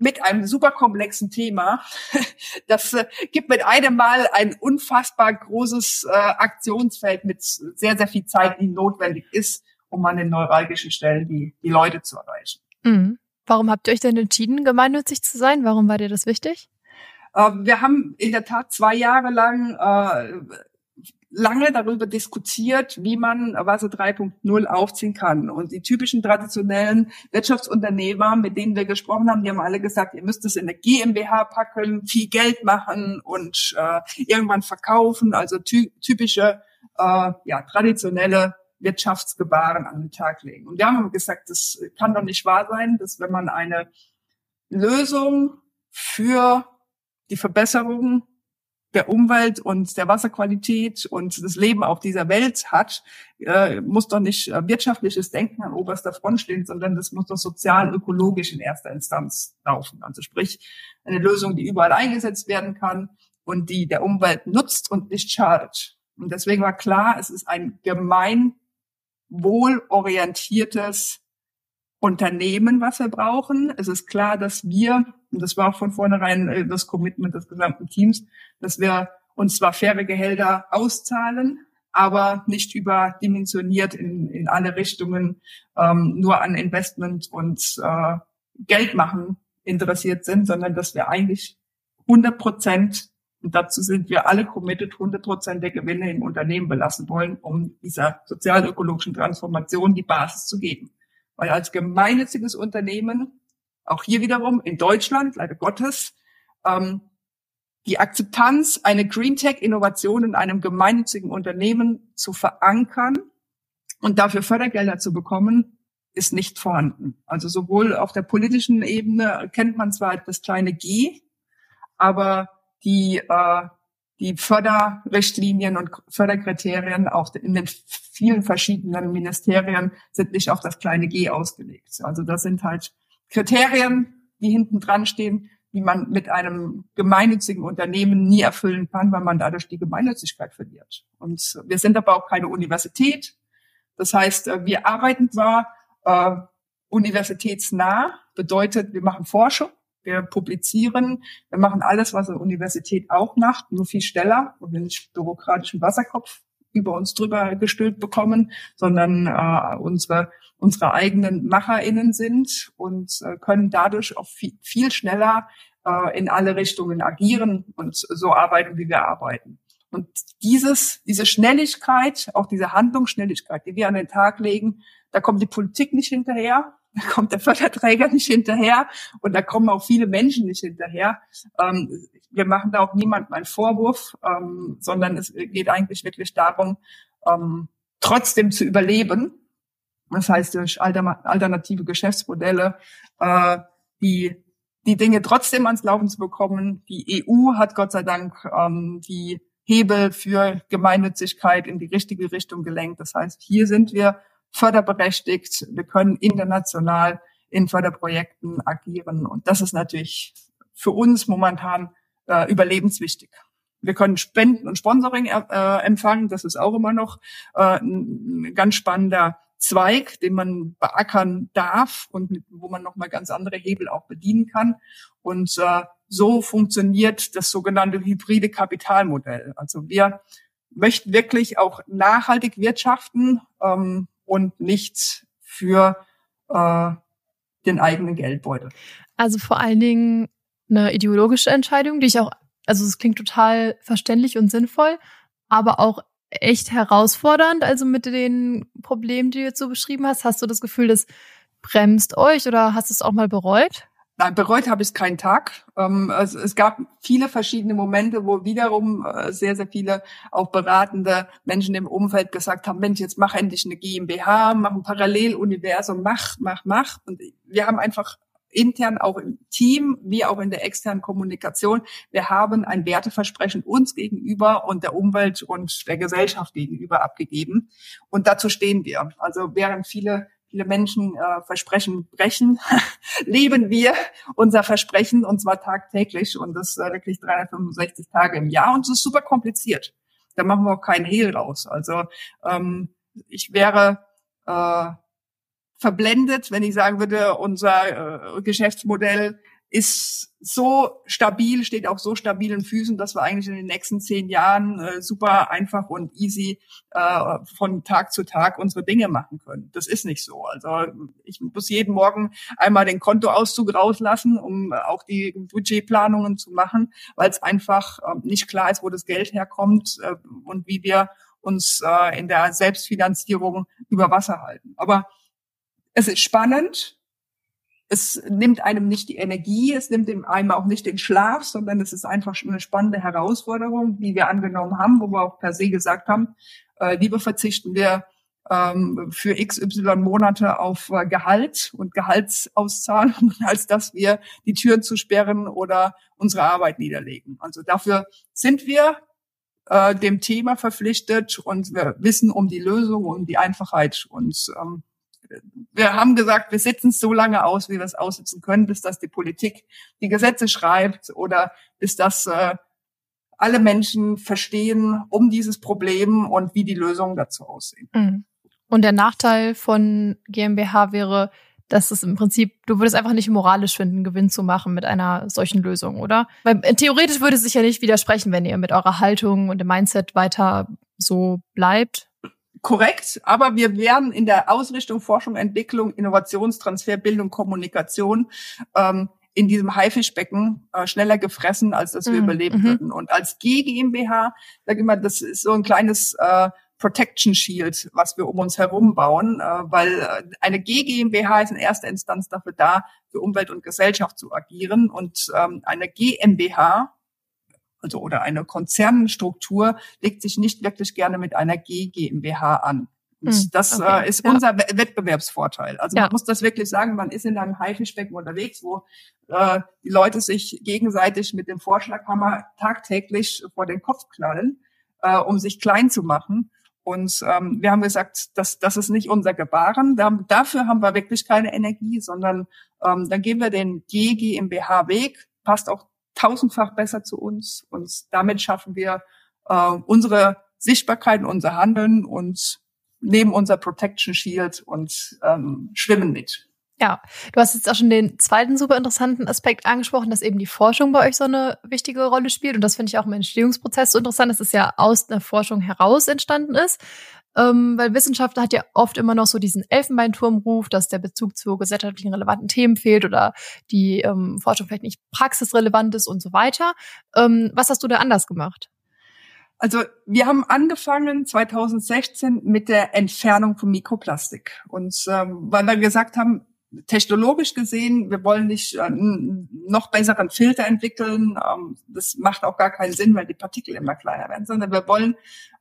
mit einem super komplexen Thema. Das äh, gibt mit einem Mal ein unfassbar großes äh, Aktionsfeld mit sehr, sehr viel Zeit, die notwendig ist, um an den neuralgischen Stellen die, die Leute zu erreichen. Mhm. Warum habt ihr euch denn entschieden, gemeinnützig zu sein? Warum war dir das wichtig? Äh, wir haben in der Tat zwei Jahre lang äh, lange darüber diskutiert, wie man Wasser 3.0 aufziehen kann. Und die typischen traditionellen Wirtschaftsunternehmer, mit denen wir gesprochen haben, die haben alle gesagt, ihr müsst es in eine GmbH packen, viel Geld machen und äh, irgendwann verkaufen. Also ty typische, äh, ja, traditionelle Wirtschaftsgebaren an den Tag legen. Und wir haben gesagt, das kann doch nicht wahr sein, dass wenn man eine Lösung für die Verbesserung der Umwelt und der Wasserqualität und das Leben auf dieser Welt hat, äh, muss doch nicht äh, wirtschaftliches Denken an oberster Front stehen, sondern das muss doch sozial-ökologisch in erster Instanz laufen. Also sprich, eine Lösung, die überall eingesetzt werden kann und die der Umwelt nutzt und nicht schadet. Und deswegen war klar, es ist ein gemein wohlorientiertes Unternehmen, was wir brauchen. Es ist klar, dass wir, und das war auch von vornherein äh, das Commitment des gesamten Teams, dass wir uns zwar faire Gehälter auszahlen, aber nicht überdimensioniert in, in alle Richtungen ähm, nur an Investment und äh, Geld machen interessiert sind, sondern dass wir eigentlich 100 Prozent und dazu sind wir alle committed, 100 Prozent der Gewinne im Unternehmen belassen wollen, um dieser sozial-ökologischen Transformation die Basis zu geben. Weil als gemeinnütziges Unternehmen, auch hier wiederum in Deutschland, leider Gottes, ähm, die Akzeptanz, eine Green Tech-Innovation in einem gemeinnützigen Unternehmen zu verankern und dafür Fördergelder zu bekommen, ist nicht vorhanden. Also sowohl auf der politischen Ebene kennt man zwar das kleine G, aber die, äh, die Förderrichtlinien und Förderkriterien auch in den vielen verschiedenen Ministerien sind nicht auf das kleine G ausgelegt. Also das sind halt Kriterien, die hinten dran stehen, die man mit einem gemeinnützigen Unternehmen nie erfüllen kann, weil man dadurch die Gemeinnützigkeit verliert. Und wir sind aber auch keine Universität. Das heißt, wir arbeiten zwar äh, universitätsnah, bedeutet, wir machen Forschung, wir publizieren, wir machen alles, was eine Universität auch macht, nur viel schneller und wir nicht bürokratischen Wasserkopf über uns drüber gestülpt bekommen, sondern äh, unsere unsere eigenen MacherInnen sind und äh, können dadurch auch viel, viel schneller äh, in alle Richtungen agieren und so arbeiten, wie wir arbeiten. Und dieses, diese Schnelligkeit, auch diese Handlungsschnelligkeit, die wir an den Tag legen, da kommt die Politik nicht hinterher, da kommt der Förderträger nicht hinterher und da kommen auch viele Menschen nicht hinterher. Ähm, wir machen da auch niemandem einen Vorwurf, ähm, sondern es geht eigentlich wirklich darum, ähm, trotzdem zu überleben. Das heißt, durch alternative Geschäftsmodelle, äh, die die Dinge trotzdem ans Laufen zu bekommen. Die EU hat Gott sei Dank ähm, die Hebel für Gemeinnützigkeit in die richtige Richtung gelenkt. Das heißt, hier sind wir förderberechtigt. Wir können international in Förderprojekten agieren. Und das ist natürlich für uns momentan äh, überlebenswichtig. Wir können Spenden und Sponsoring äh, empfangen. Das ist auch immer noch äh, ein ganz spannender Zweig, den man beackern darf und mit, wo man nochmal ganz andere Hebel auch bedienen kann. Und äh, so funktioniert das sogenannte hybride Kapitalmodell. Also wir möchten wirklich auch nachhaltig wirtschaften ähm, und nicht für äh, den eigenen Geldbeutel. Also vor allen Dingen eine ideologische Entscheidung, die ich auch, also es klingt total verständlich und sinnvoll, aber auch echt herausfordernd, also mit den Problemen, die du jetzt so beschrieben hast. Hast du das Gefühl, das bremst euch oder hast du es auch mal bereut? Nein, bereut habe ich keinen Tag. Ähm, es, es, gab viele verschiedene Momente, wo wiederum äh, sehr, sehr viele auch beratende Menschen im Umfeld gesagt haben, Mensch, jetzt mach endlich eine GmbH, mach ein Paralleluniversum, mach, mach, mach. Und wir haben einfach intern auch im Team wie auch in der externen Kommunikation. Wir haben ein Werteversprechen uns gegenüber und der Umwelt und der Gesellschaft gegenüber abgegeben. Und dazu stehen wir. Also während viele viele Menschen äh, Versprechen brechen, leben wir unser Versprechen und zwar tagtäglich und das äh, wirklich 365 Tage im Jahr und es ist super kompliziert. Da machen wir auch keinen Hehl raus. Also ähm, ich wäre äh, verblendet, wenn ich sagen würde, unser äh, Geschäftsmodell ist so stabil, steht auf so stabilen Füßen, dass wir eigentlich in den nächsten zehn Jahren äh, super einfach und easy äh, von Tag zu Tag unsere Dinge machen können. Das ist nicht so. Also ich muss jeden Morgen einmal den Kontoauszug rauslassen, um auch die Budgetplanungen zu machen, weil es einfach äh, nicht klar ist, wo das Geld herkommt äh, und wie wir uns äh, in der Selbstfinanzierung über Wasser halten. Aber es ist spannend. Es nimmt einem nicht die Energie, es nimmt einem auch nicht den Schlaf, sondern es ist einfach eine spannende Herausforderung, die wir angenommen haben, wo wir auch per se gesagt haben, äh, lieber verzichten wir ähm, für XY Monate auf äh, Gehalt und Gehaltsauszahlungen, als dass wir die Türen zu sperren oder unsere Arbeit niederlegen. Also dafür sind wir äh, dem Thema verpflichtet und wir wissen um die Lösung, um die Einfachheit und ähm, wir haben gesagt, wir sitzen so lange aus, wie wir es aussitzen können, bis das die Politik die Gesetze schreibt oder bis das äh, alle Menschen verstehen um dieses Problem und wie die Lösungen dazu aussehen. Mhm. Und der Nachteil von GmbH wäre, dass es im Prinzip, du würdest einfach nicht moralisch finden, Gewinn zu machen mit einer solchen Lösung, oder? Weil äh, theoretisch würde es sich ja nicht widersprechen, wenn ihr mit eurer Haltung und dem Mindset weiter so bleibt korrekt, aber wir werden in der Ausrichtung Forschung, Entwicklung, Innovationstransfer, Bildung, Kommunikation ähm, in diesem Haifischbecken äh, schneller gefressen, als dass wir mm, überleben mm würden. Und als G GmbH, sag ich mal, das ist so ein kleines äh, Protection Shield, was wir um uns herum bauen, äh, weil äh, eine G GmbH ist in erster Instanz dafür da, für Umwelt und Gesellschaft zu agieren und ähm, eine GmbH also oder eine Konzernstruktur legt sich nicht wirklich gerne mit einer G GmbH an. Hm, das okay. äh, ist ja. unser Wettbewerbsvorteil. Also ja. man muss das wirklich sagen, man ist in einem Haifischbecken unterwegs, wo äh, die Leute sich gegenseitig mit dem Vorschlaghammer tagtäglich vor den Kopf knallen, äh, um sich klein zu machen. Und ähm, wir haben gesagt, das, das ist nicht unser Gebaren. Haben, dafür haben wir wirklich keine Energie, sondern ähm, dann gehen wir den G GmbH-Weg, passt auch tausendfach besser zu uns und damit schaffen wir äh, unsere Sichtbarkeit, unser Handeln und nehmen unser Protection Shield und ähm, schwimmen mit. Ja, du hast jetzt auch schon den zweiten super interessanten Aspekt angesprochen, dass eben die Forschung bei euch so eine wichtige Rolle spielt. Und das finde ich auch im Entstehungsprozess so interessant, dass es ja aus der Forschung heraus entstanden ist. Ähm, weil Wissenschaft hat ja oft immer noch so diesen Elfenbeinturmruf, dass der Bezug zu gesellschaftlichen relevanten Themen fehlt oder die ähm, Forschung vielleicht nicht praxisrelevant ist und so weiter. Ähm, was hast du da anders gemacht? Also wir haben angefangen 2016 mit der Entfernung von Mikroplastik. Und ähm, weil wir gesagt haben, technologisch gesehen, wir wollen nicht äh, noch besseren Filter entwickeln. Ähm, das macht auch gar keinen Sinn, weil die Partikel immer kleiner werden, sondern wir wollen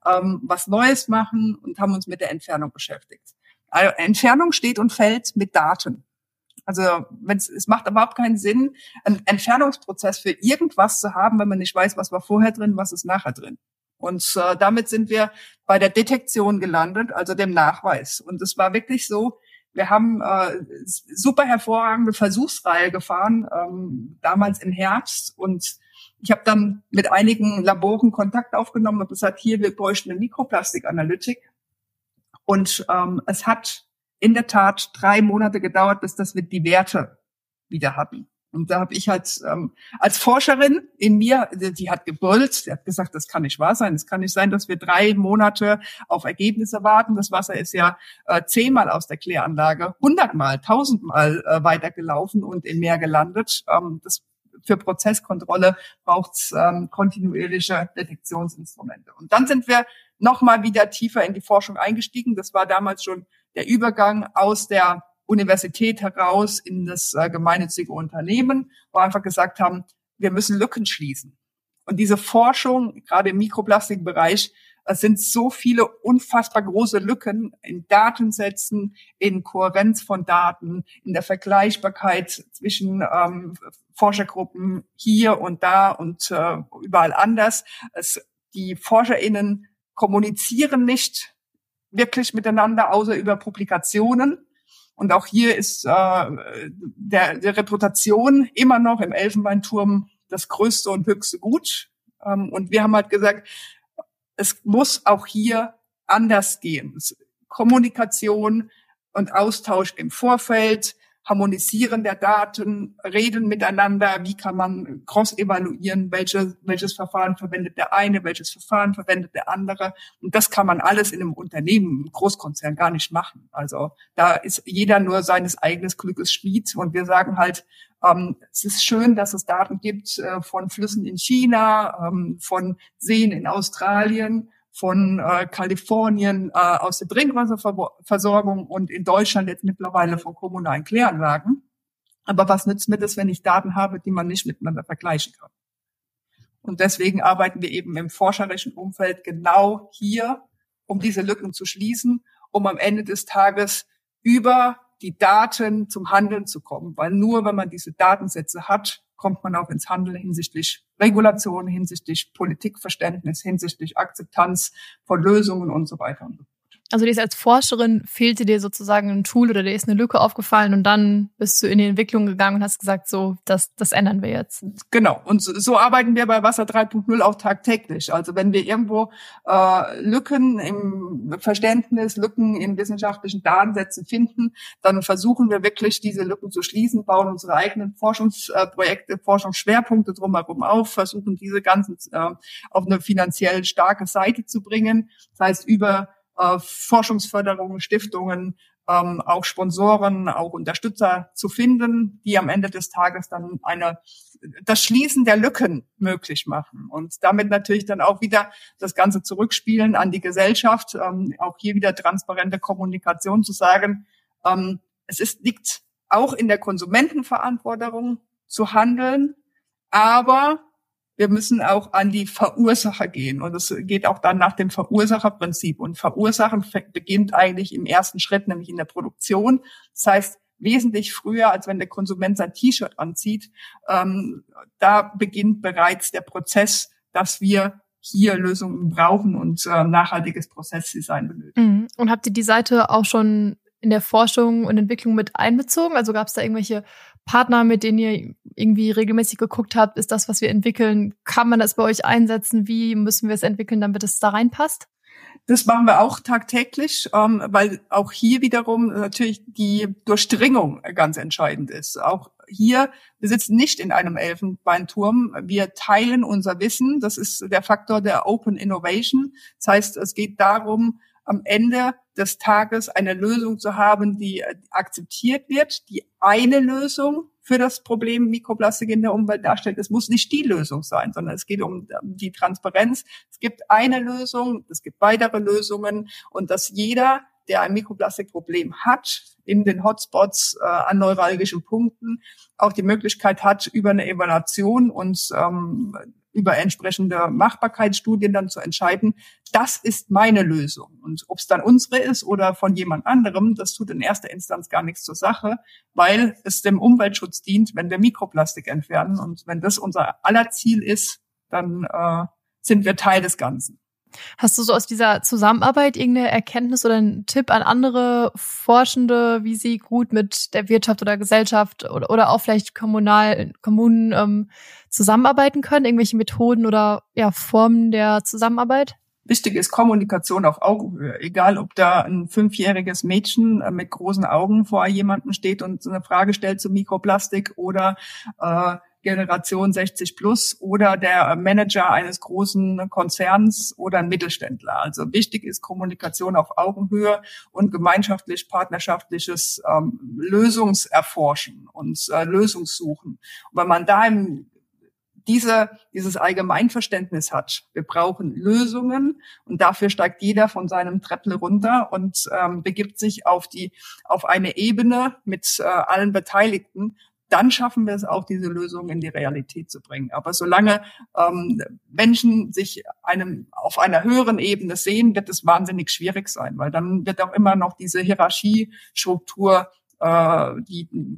ähm, was Neues machen und haben uns mit der Entfernung beschäftigt. Also Entfernung steht und fällt mit Daten. Also wenn's, es macht überhaupt keinen Sinn, einen Entfernungsprozess für irgendwas zu haben, wenn man nicht weiß, was war vorher drin, was ist nachher drin. Und äh, damit sind wir bei der Detektion gelandet, also dem Nachweis. Und es war wirklich so, wir haben äh, super hervorragende Versuchsreihe gefahren, ähm, damals im Herbst. Und ich habe dann mit einigen Laboren Kontakt aufgenommen und gesagt, hier, wir bräuchten eine Mikroplastikanalytik. Und ähm, es hat in der Tat drei Monate gedauert, bis dass wir die Werte wieder hatten. Und da habe ich halt ähm, als Forscherin in mir, die, hat gebrüllt, die hat gesagt, das kann nicht wahr sein. Es kann nicht sein, dass wir drei Monate auf Ergebnisse warten. Das Wasser ist ja äh, zehnmal aus der Kläranlage, hundertmal, tausendmal äh, weitergelaufen und im Meer gelandet. Ähm, das für Prozesskontrolle braucht es ähm, kontinuierliche Detektionsinstrumente. Und dann sind wir nochmal wieder tiefer in die Forschung eingestiegen. Das war damals schon der Übergang aus der Universität heraus in das äh, gemeinnützige Unternehmen, wo einfach gesagt haben, wir müssen Lücken schließen. Und diese Forschung, gerade im Mikroplastikbereich, es sind so viele unfassbar große Lücken in Datensätzen, in Kohärenz von Daten, in der Vergleichbarkeit zwischen ähm, Forschergruppen hier und da und äh, überall anders. Es, die ForscherInnen kommunizieren nicht wirklich miteinander, außer über Publikationen. Und auch hier ist äh, der, der Reputation immer noch im Elfenbeinturm das größte und höchste Gut. Ähm, und wir haben halt gesagt, es muss auch hier anders gehen. Kommunikation und Austausch im Vorfeld, Harmonisieren der Daten, Reden miteinander, wie kann man cross-evaluieren, welche, welches Verfahren verwendet der eine, welches Verfahren verwendet der andere. Und das kann man alles in einem Unternehmen, einem Großkonzern gar nicht machen. Also da ist jeder nur seines eigenen Glückes Schmied. Und wir sagen halt, ähm, es ist schön, dass es Daten gibt äh, von Flüssen in China, ähm, von Seen in Australien von äh, Kalifornien äh, aus der Trinkwasserversorgung und in Deutschland jetzt mittlerweile von kommunalen Kläranlagen. Aber was nützt mir das, wenn ich Daten habe, die man nicht miteinander vergleichen kann? Und deswegen arbeiten wir eben im forscherischen Umfeld genau hier, um diese Lücken zu schließen, um am Ende des Tages über die Daten zum Handeln zu kommen. Weil nur wenn man diese Datensätze hat, kommt man auch ins Handeln hinsichtlich Regulation, hinsichtlich Politikverständnis, hinsichtlich Akzeptanz von Lösungen und so weiter und so. Also dir ist als Forscherin fehlte dir sozusagen ein Tool oder dir ist eine Lücke aufgefallen und dann bist du in die Entwicklung gegangen und hast gesagt, so, das, das ändern wir jetzt. Genau. Und so, so arbeiten wir bei Wasser 3.0 auch tagtäglich. Also wenn wir irgendwo äh, Lücken im Verständnis, Lücken in wissenschaftlichen Datensätzen finden, dann versuchen wir wirklich, diese Lücken zu schließen, bauen unsere eigenen Forschungsprojekte, Forschungsschwerpunkte drumherum auf, versuchen diese ganzen äh, auf eine finanziell starke Seite zu bringen. Das heißt, über äh, Forschungsförderung, Stiftungen, ähm, auch Sponsoren, auch Unterstützer zu finden, die am Ende des Tages dann eine, das Schließen der Lücken möglich machen und damit natürlich dann auch wieder das Ganze zurückspielen an die Gesellschaft, ähm, auch hier wieder transparente Kommunikation zu sagen, ähm, es ist, liegt auch in der Konsumentenverantwortung zu handeln, aber wir müssen auch an die Verursacher gehen. Und es geht auch dann nach dem Verursacherprinzip. Und Verursachen beginnt eigentlich im ersten Schritt, nämlich in der Produktion. Das heißt, wesentlich früher, als wenn der Konsument sein T-Shirt anzieht. Ähm, da beginnt bereits der Prozess, dass wir hier Lösungen brauchen und äh, nachhaltiges Prozessdesign benötigen. Mhm. Und habt ihr die Seite auch schon in der Forschung und Entwicklung mit einbezogen? Also gab es da irgendwelche Partner, mit denen ihr irgendwie regelmäßig geguckt habt, ist das, was wir entwickeln, kann man das bei euch einsetzen? Wie müssen wir es entwickeln, damit es da reinpasst? Das machen wir auch tagtäglich, ähm, weil auch hier wiederum natürlich die Durchdringung ganz entscheidend ist. Auch hier, wir sitzen nicht in einem Elfenbeinturm. Wir teilen unser Wissen. Das ist der Faktor der Open Innovation. Das heißt, es geht darum, am Ende des Tages eine Lösung zu haben, die akzeptiert wird, die eine Lösung für das Problem Mikroplastik in der Umwelt darstellt. Es muss nicht die Lösung sein, sondern es geht um die Transparenz. Es gibt eine Lösung, es gibt weitere Lösungen und dass jeder, der ein Mikroplastikproblem hat, in den Hotspots äh, an neuralgischen Punkten auch die Möglichkeit hat, über eine Evaluation und ähm, über entsprechende Machbarkeitsstudien dann zu entscheiden, das ist meine Lösung. Und ob es dann unsere ist oder von jemand anderem, das tut in erster Instanz gar nichts zur Sache, weil es dem Umweltschutz dient, wenn wir Mikroplastik entfernen. Und wenn das unser aller Ziel ist, dann äh, sind wir Teil des Ganzen. Hast du so aus dieser Zusammenarbeit irgendeine Erkenntnis oder einen Tipp an andere Forschende, wie sie gut mit der Wirtschaft oder Gesellschaft oder, oder auch vielleicht kommunal, Kommunen ähm, zusammenarbeiten können? Irgendwelche Methoden oder ja, Formen der Zusammenarbeit? Wichtig ist Kommunikation auf Augenhöhe. Egal, ob da ein fünfjähriges Mädchen äh, mit großen Augen vor jemandem steht und eine Frage stellt zu Mikroplastik oder äh, Generation 60 plus oder der Manager eines großen Konzerns oder ein Mittelständler. Also wichtig ist Kommunikation auf Augenhöhe und gemeinschaftlich partnerschaftliches ähm, Lösungserforschen und äh, Lösungssuchen. Und wenn man da im diese, dieses Allgemeinverständnis hat. Wir brauchen Lösungen und dafür steigt jeder von seinem Treppel runter und ähm, begibt sich auf die auf eine Ebene mit äh, allen Beteiligten, dann schaffen wir es auch, diese Lösung in die Realität zu bringen. Aber solange ähm, Menschen sich einem auf einer höheren Ebene sehen, wird es wahnsinnig schwierig sein, weil dann wird auch immer noch diese Hierarchiestruktur äh, die, den,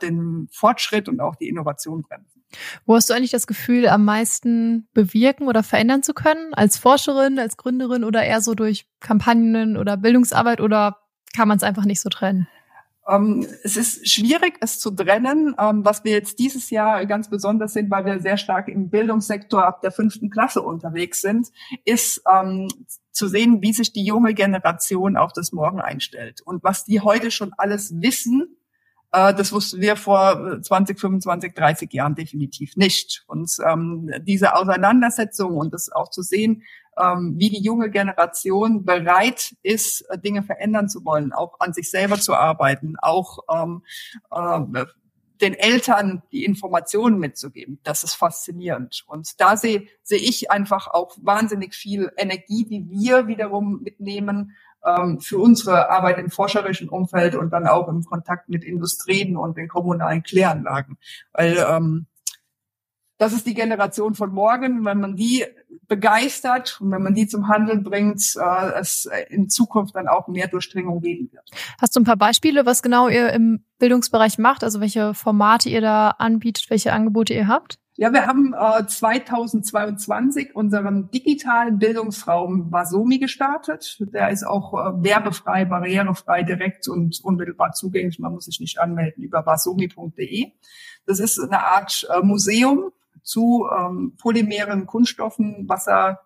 den Fortschritt und auch die Innovation bremsen. Wo hast du eigentlich das Gefühl, am meisten bewirken oder verändern zu können? Als Forscherin, als Gründerin oder eher so durch Kampagnen oder Bildungsarbeit oder kann man es einfach nicht so trennen? Ähm, es ist schwierig, es zu trennen. Ähm, was wir jetzt dieses Jahr ganz besonders sind, weil wir sehr stark im Bildungssektor ab der fünften Klasse unterwegs sind, ist ähm, zu sehen, wie sich die junge Generation auf das Morgen einstellt und was die heute schon alles wissen. Äh, das wussten wir vor 20, 25, 30 Jahren definitiv nicht. Und ähm, diese Auseinandersetzung und das auch zu sehen, wie die junge Generation bereit ist, äh, Dinge verändern zu wollen, auch an sich selber zu arbeiten, auch ähm, äh, den Eltern die Informationen mitzugeben. Das ist faszinierend. Und da sehe sehe ich einfach auch wahnsinnig viel Energie, die wir wiederum mitnehmen ähm, für unsere Arbeit im forscherischen Umfeld und dann auch im Kontakt mit Industrien und den kommunalen Kläranlagen. Weil ähm, das ist die Generation von morgen. Wenn man die begeistert und wenn man die zum Handeln bringt, äh, es in Zukunft dann auch mehr Durchdringung geben wird. Hast du ein paar Beispiele, was genau ihr im Bildungsbereich macht? Also welche Formate ihr da anbietet, welche Angebote ihr habt? Ja, wir haben äh, 2022 unseren digitalen Bildungsraum Vasomi gestartet. Der ist auch äh, werbefrei, barrierefrei, direkt und unmittelbar zugänglich. Man muss sich nicht anmelden über vasomi.de. Das ist eine Art äh, Museum zu ähm, polymeren Kunststoffen, Wasser,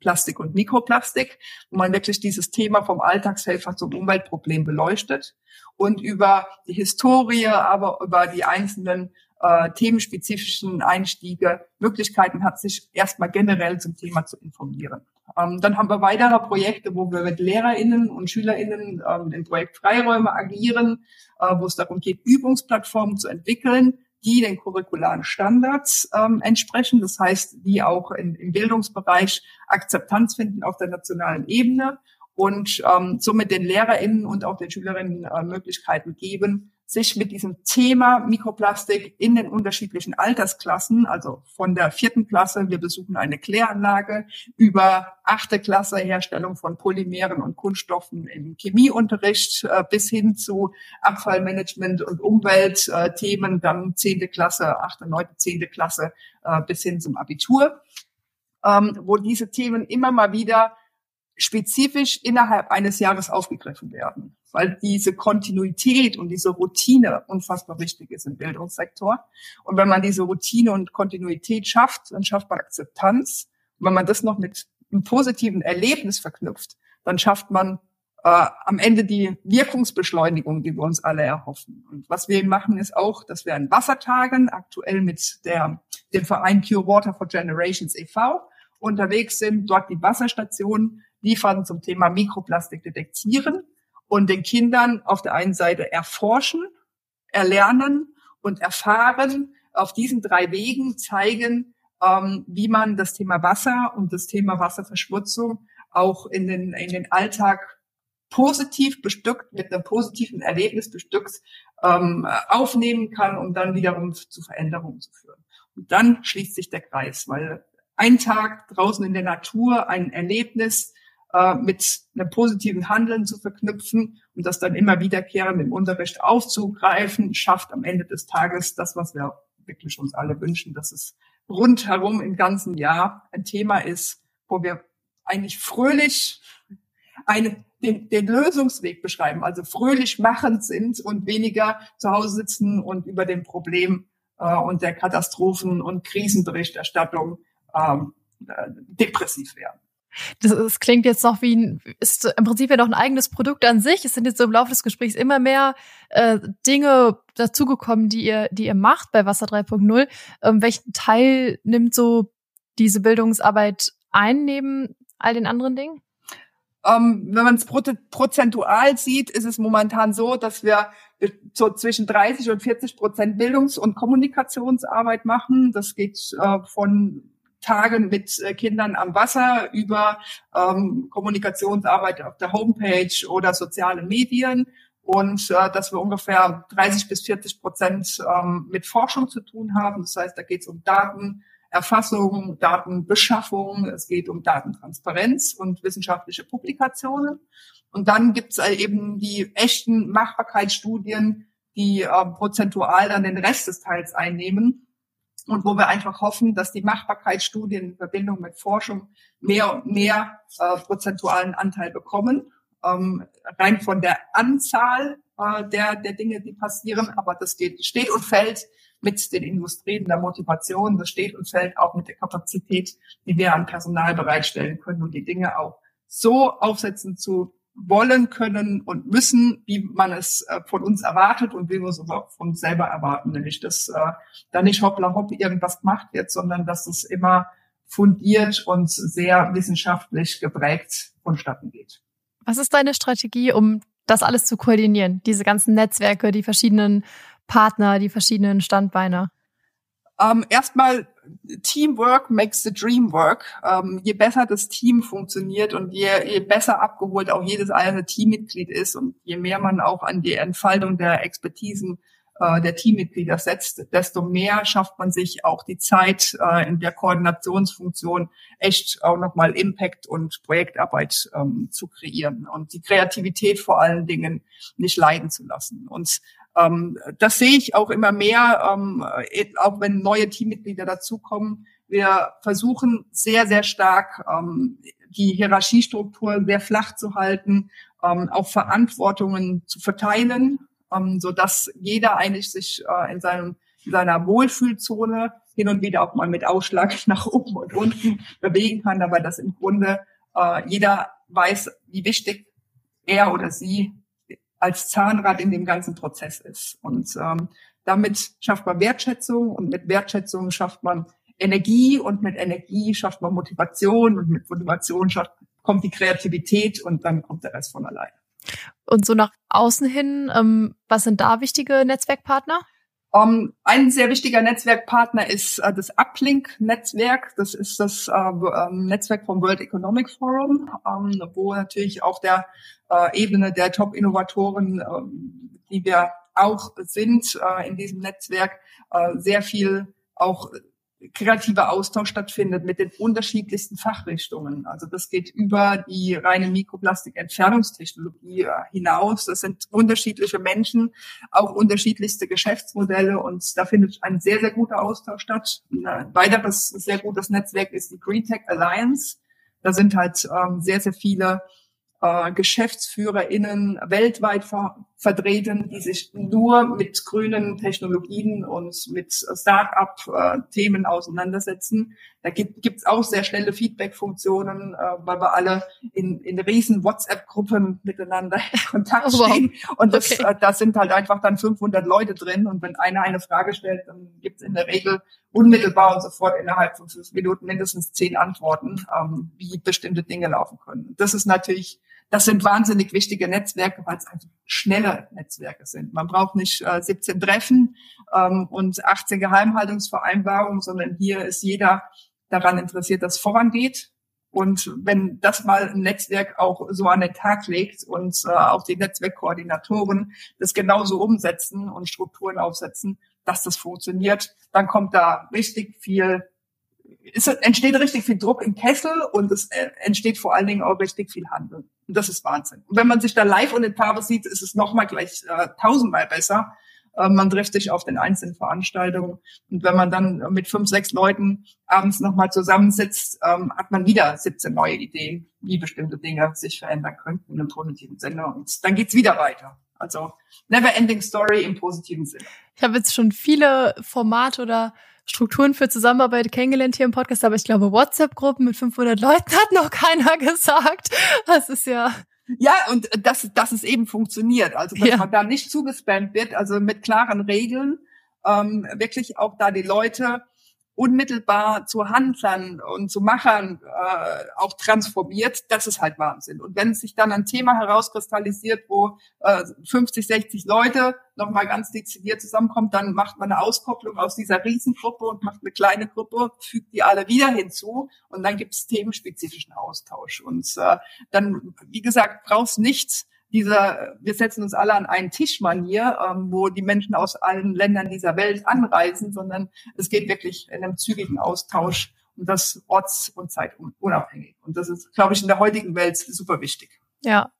Plastik und Mikroplastik, wo man wirklich dieses Thema vom Alltagshelfer zum Umweltproblem beleuchtet und über die Historie, aber über die einzelnen äh, themenspezifischen Einstiege Möglichkeiten hat, sich erstmal generell zum Thema zu informieren. Ähm, dann haben wir weitere Projekte, wo wir mit LehrerInnen und SchülerInnen ähm, im Projekt Freiräume agieren, äh, wo es darum geht, Übungsplattformen zu entwickeln, die den curricularen Standards ähm, entsprechen. Das heißt, die auch in, im Bildungsbereich Akzeptanz finden auf der nationalen Ebene und ähm, somit den LehrerInnen und auch den Schülerinnen äh, Möglichkeiten geben, sich mit diesem Thema Mikroplastik in den unterschiedlichen Altersklassen, also von der vierten Klasse, wir besuchen eine Kläranlage, über achte Klasse Herstellung von Polymeren und Kunststoffen im Chemieunterricht äh, bis hin zu Abfallmanagement und Umweltthemen, dann zehnte Klasse, achte, neunte, zehnte Klasse äh, bis hin zum Abitur, ähm, wo diese Themen immer mal wieder spezifisch innerhalb eines Jahres aufgegriffen werden, weil diese Kontinuität und diese Routine unfassbar wichtig ist im Bildungssektor. Und wenn man diese Routine und Kontinuität schafft, dann schafft man Akzeptanz. Und wenn man das noch mit einem positiven Erlebnis verknüpft, dann schafft man äh, am Ende die Wirkungsbeschleunigung, die wir uns alle erhoffen. Und was wir machen, ist auch, dass wir an Wassertagen aktuell mit der, dem Verein Cure Water for Generations e.V. unterwegs sind, dort die Wasserstationen liefern zum Thema Mikroplastik detektieren und den Kindern auf der einen Seite erforschen, erlernen und erfahren, auf diesen drei Wegen zeigen, ähm, wie man das Thema Wasser und das Thema Wasserverschmutzung auch in den, in den Alltag positiv bestückt, mit einem positiven Erlebnis bestückt ähm, aufnehmen kann, um dann wiederum zu Veränderungen zu führen. Und dann schließt sich der Kreis, weil ein Tag draußen in der Natur, ein Erlebnis äh, mit einem positiven Handeln zu verknüpfen und das dann immer wiederkehrend im Unterricht aufzugreifen, schafft am Ende des Tages das, was wir wirklich uns alle wünschen, dass es rundherum im ganzen Jahr ein Thema ist, wo wir eigentlich fröhlich eine, den, den Lösungsweg beschreiben, also fröhlich machend sind und weniger zu Hause sitzen und über dem Problem äh, und der Katastrophen- und Krisenberichterstattung ähm, äh, depressiv werden. Das, das klingt jetzt noch wie ein, ist im Prinzip ja noch ein eigenes Produkt an sich. Es sind jetzt so im Laufe des Gesprächs immer mehr äh, Dinge dazugekommen, die ihr, die ihr macht bei Wasser 3.0. Ähm, welchen Teil nimmt so diese Bildungsarbeit ein neben all den anderen Dingen? Ähm, wenn man es prozentual sieht, ist es momentan so, dass wir so zwischen 30 und 40 Prozent Bildungs- und Kommunikationsarbeit machen. Das geht äh, von Tagen mit äh, Kindern am Wasser über ähm, Kommunikationsarbeit auf der Homepage oder soziale Medien und äh, dass wir ungefähr 30 bis 40 Prozent ähm, mit Forschung zu tun haben. Das heißt, da geht es um Datenerfassung, Datenbeschaffung, es geht um Datentransparenz und wissenschaftliche Publikationen. Und dann gibt es eben die echten Machbarkeitsstudien, die äh, prozentual dann den Rest des Teils einnehmen und wo wir einfach hoffen, dass die Machbarkeitsstudien in Verbindung mit Forschung mehr und mehr äh, prozentualen Anteil bekommen. Ähm, rein von der Anzahl äh, der, der Dinge, die passieren, aber das steht, steht und fällt mit den Industrien der Motivation, das steht und fällt auch mit der Kapazität, die wir an Personal bereitstellen können und die Dinge auch so aufsetzen zu wollen können und müssen, wie man es äh, von uns erwartet und wie wir es auch von uns selber erwarten, nämlich dass äh, da nicht hoppla hopp irgendwas gemacht wird, sondern dass es immer fundiert und sehr wissenschaftlich geprägt vonstatten geht. Was ist deine Strategie, um das alles zu koordinieren? Diese ganzen Netzwerke, die verschiedenen Partner, die verschiedenen Standbeine? Ähm, erstmal Teamwork makes the dream work. Ähm, je besser das Team funktioniert und je, je besser abgeholt auch jedes einzelne Teammitglied ist und je mehr man auch an die Entfaltung der Expertisen äh, der Teammitglieder setzt, desto mehr schafft man sich auch die Zeit äh, in der Koordinationsfunktion echt auch nochmal Impact und Projektarbeit ähm, zu kreieren und die Kreativität vor allen Dingen nicht leiden zu lassen. Und ähm, das sehe ich auch immer mehr, ähm, auch wenn neue Teammitglieder dazukommen. Wir versuchen sehr, sehr stark ähm, die Hierarchiestruktur sehr flach zu halten, ähm, auch Verantwortungen zu verteilen, ähm, so dass jeder eigentlich sich äh, in seinem in seiner Wohlfühlzone hin und wieder auch mal mit Ausschlag nach oben und unten bewegen kann, aber dass im Grunde äh, jeder weiß, wie wichtig er oder sie als Zahnrad in dem ganzen Prozess ist. Und ähm, damit schafft man Wertschätzung und mit Wertschätzung schafft man Energie und mit Energie schafft man Motivation und mit Motivation schafft, kommt die Kreativität und dann kommt der Rest von alleine. Und so nach außen hin, ähm, was sind da wichtige Netzwerkpartner? Um, ähm, ein sehr wichtiger Netzwerkpartner ist äh, das Uplink-Netzwerk. Das ist das ähm, Netzwerk vom World Economic Forum, ähm, wo natürlich auf der äh, Ebene der Top-Innovatoren, die wir auch sind in diesem Netzwerk, sehr viel auch kreativer Austausch stattfindet mit den unterschiedlichsten Fachrichtungen. Also das geht über die reine Mikroplastikentfernungstechnologie äh, hinaus. Das sind unterschiedliche Menschen, auch unterschiedlichste Geschäftsmodelle und da findet ein sehr, sehr guter Austausch statt. Ein weiteres sehr gutes Netzwerk ist die Green Tech Alliance. Da sind halt ähm, sehr, sehr viele äh, GeschäftsführerInnen weltweit ver vertreten, die sich nur mit grünen Technologien und mit Start-up-Themen auseinandersetzen. Da gibt es auch sehr schnelle Feedback-Funktionen, äh, weil wir alle in, in riesen WhatsApp-Gruppen miteinander in Kontakt stehen. Und das, okay. äh, da sind halt einfach dann 500 Leute drin. Und wenn einer eine Frage stellt, dann gibt es in der Regel unmittelbar und sofort innerhalb von fünf Minuten mindestens zehn Antworten, ähm, wie bestimmte Dinge laufen können. Das ist natürlich das sind wahnsinnig wichtige Netzwerke, weil es einfach schnelle Netzwerke sind. Man braucht nicht äh, 17 Treffen ähm, und 18 Geheimhaltungsvereinbarungen, sondern hier ist jeder daran interessiert, dass vorangeht. Und wenn das mal ein Netzwerk auch so an den Tag legt und äh, auch die Netzwerkkoordinatoren das genauso umsetzen und Strukturen aufsetzen, dass das funktioniert, dann kommt da richtig viel es entsteht richtig viel Druck im Kessel und es äh, entsteht vor allen Dingen auch richtig viel Handel. Und das ist Wahnsinn. Und wenn man sich da live und in Farbe sieht, ist es nochmal gleich äh, tausendmal besser. Äh, man trifft sich auf den einzelnen Veranstaltungen. Und wenn man dann mit fünf, sechs Leuten abends nochmal zusammensitzt, ähm, hat man wieder 17 neue Ideen, wie bestimmte Dinge sich verändern könnten in einem positiven Sinne. Und dann geht's wieder weiter. Also never ending story im positiven Sinne. Ich habe jetzt schon viele Formate oder Strukturen für Zusammenarbeit kennengelernt hier im Podcast, aber ich glaube, WhatsApp-Gruppen mit 500 Leuten hat noch keiner gesagt. Das ist ja ja, und dass, dass es eben funktioniert. Also, dass ja. man da nicht zugespammt wird, also mit klaren Regeln, ähm, wirklich auch da die Leute unmittelbar zu Handlern und zu Machern äh, auch transformiert, das ist halt Wahnsinn. Und wenn sich dann ein Thema herauskristallisiert, wo äh, 50, 60 Leute nochmal ganz dezidiert zusammenkommt, dann macht man eine Auskopplung aus dieser Riesengruppe und macht eine kleine Gruppe, fügt die alle wieder hinzu und dann gibt es themenspezifischen Austausch. Und äh, dann, wie gesagt, brauchst nichts dieser, wir setzen uns alle an einen Tisch Manier, ähm, wo die Menschen aus allen Ländern dieser Welt anreisen, sondern es geht wirklich in einem zügigen Austausch und das orts- und zeitunabhängig. Und das ist, glaube ich, in der heutigen Welt super wichtig. Ja.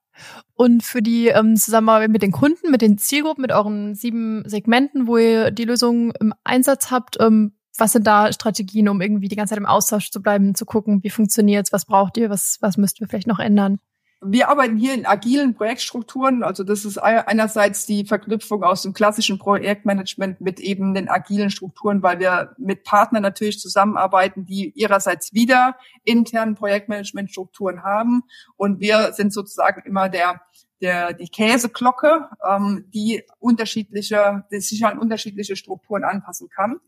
Und für die ähm, Zusammenarbeit mit den Kunden, mit den Zielgruppen, mit euren sieben Segmenten, wo ihr die Lösung im Einsatz habt, ähm, was sind da Strategien, um irgendwie die ganze Zeit im Austausch zu bleiben, zu gucken, wie funktioniert's, was braucht ihr, was, was müssten wir vielleicht noch ändern? Wir arbeiten hier in agilen Projektstrukturen. Also das ist einerseits die Verknüpfung aus dem klassischen Projektmanagement mit eben den agilen Strukturen, weil wir mit Partnern natürlich zusammenarbeiten, die ihrerseits wieder internen Projektmanagementstrukturen haben. Und wir sind sozusagen immer der der, die Käseglocke, ähm, die unterschiedliche, die sich an unterschiedliche Strukturen anpassen kann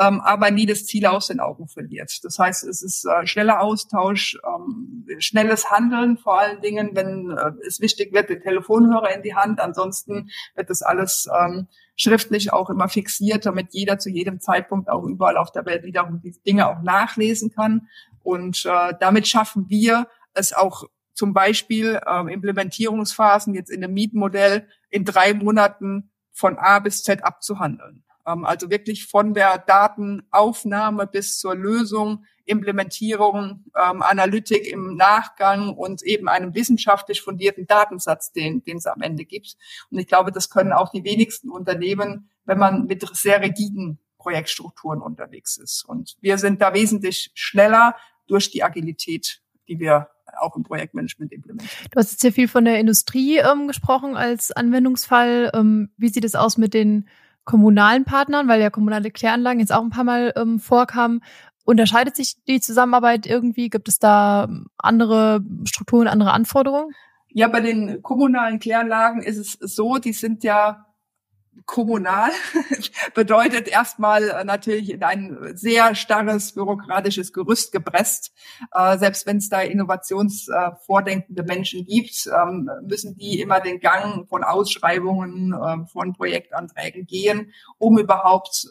ähm, aber nie das Ziel aus den Augen verliert. Das heißt, es ist äh, schneller Austausch, ähm, schnelles Handeln vor allen Dingen, wenn äh, es wichtig wird, den Telefonhörer in die Hand. Ansonsten wird das alles ähm, schriftlich auch immer fixiert, damit jeder zu jedem Zeitpunkt auch überall auf der Welt wiederum die Dinge auch nachlesen kann. Und äh, damit schaffen wir es auch zum Beispiel äh, Implementierungsphasen jetzt in dem Mietmodell in drei Monaten von A bis Z abzuhandeln. Ähm, also wirklich von der Datenaufnahme bis zur Lösung, Implementierung, ähm, Analytik im Nachgang und eben einem wissenschaftlich fundierten Datensatz, den, den es am Ende gibt. Und ich glaube, das können auch die wenigsten Unternehmen, wenn man mit sehr rigiden Projektstrukturen unterwegs ist. Und wir sind da wesentlich schneller durch die Agilität, die wir auch im Projektmanagement implementieren. Du hast jetzt hier viel von der Industrie ähm, gesprochen als Anwendungsfall. Ähm, wie sieht es aus mit den kommunalen Partnern, weil ja kommunale Kläranlagen jetzt auch ein paar Mal ähm, vorkamen. Unterscheidet sich die Zusammenarbeit irgendwie? Gibt es da ähm, andere Strukturen, andere Anforderungen? Ja, bei den kommunalen Kläranlagen ist es so, die sind ja kommunal bedeutet erstmal äh, natürlich in ein sehr starres bürokratisches Gerüst gepresst. Äh, selbst wenn es da innovationsvordenkende Menschen gibt, ähm, müssen die immer den Gang von Ausschreibungen, äh, von Projektanträgen gehen, um überhaupt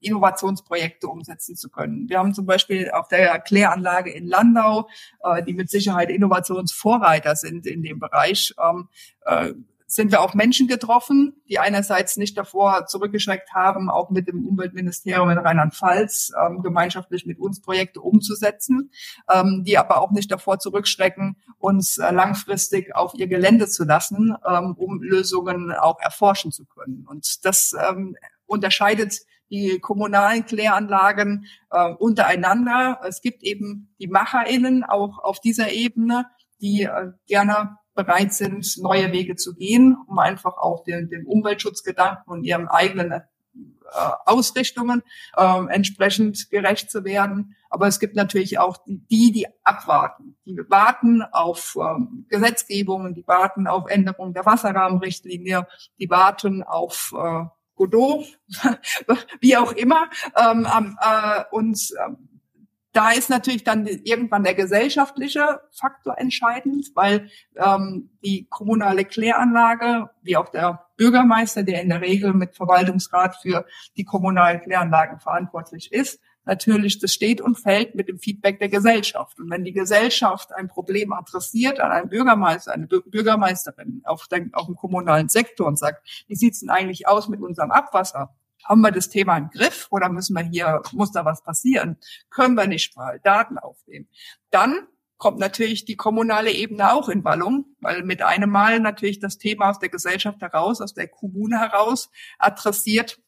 Innovationsprojekte umsetzen zu können. Wir haben zum Beispiel auf der Kläranlage in Landau, die mit Sicherheit Innovationsvorreiter sind in dem Bereich, ähm, sind wir auf Menschen getroffen, die einerseits nicht davor zurückgeschreckt haben, auch mit dem Umweltministerium in Rheinland-Pfalz ähm, gemeinschaftlich mit uns Projekte umzusetzen, ähm, die aber auch nicht davor zurückschrecken, uns äh, langfristig auf ihr Gelände zu lassen, ähm, um Lösungen auch erforschen zu können. Und das ähm, unterscheidet die kommunalen Kläranlagen äh, untereinander. Es gibt eben die MacherInnen auch auf dieser Ebene, die äh, gerne bereit sind, neue Wege zu gehen, um einfach auch den, den Umweltschutzgedanken und ihren eigenen äh, Ausrichtungen äh, entsprechend gerecht zu werden. Aber es gibt natürlich auch die, die abwarten. Die warten auf ähm, Gesetzgebungen, die warten auf Änderungen der Wasserrahmenrichtlinie, die warten auf äh, Godot, wie auch immer. Ähm, äh, und ähm, da ist natürlich dann irgendwann der gesellschaftliche Faktor entscheidend, weil ähm, die kommunale Kläranlage, wie auch der Bürgermeister, der in der Regel mit Verwaltungsrat für die kommunalen Kläranlagen verantwortlich ist, natürlich, das steht und fällt mit dem Feedback der Gesellschaft. Und wenn die Gesellschaft ein Problem adressiert an einen Bürgermeister, eine Bürgermeisterin auf, den, dem kommunalen Sektor und sagt, wie sieht's denn eigentlich aus mit unserem Abwasser? Haben wir das Thema im Griff oder müssen wir hier, muss da was passieren? Können wir nicht mal Daten aufnehmen? Dann kommt natürlich die kommunale Ebene auch in Ballung, weil mit einem Mal natürlich das Thema aus der Gesellschaft heraus, aus der Kommune heraus adressiert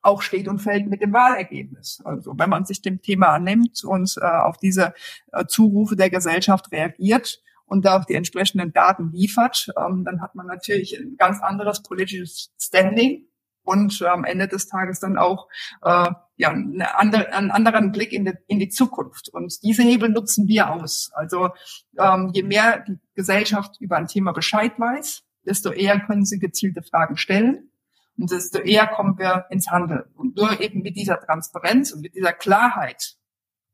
auch steht und fällt mit dem Wahlergebnis. Also wenn man sich dem Thema annimmt und äh, auf diese äh, Zurufe der Gesellschaft reagiert und da auch die entsprechenden Daten liefert, ähm, dann hat man natürlich ein ganz anderes politisches Standing und äh, am Ende des Tages dann auch äh, ja, eine andere, einen anderen Blick in die, in die Zukunft. Und diese Hebel nutzen wir aus. Also ähm, je mehr die Gesellschaft über ein Thema Bescheid weiß, desto eher können sie gezielte Fragen stellen und desto eher kommen wir ins Handeln. Und nur eben mit dieser Transparenz und mit dieser Klarheit,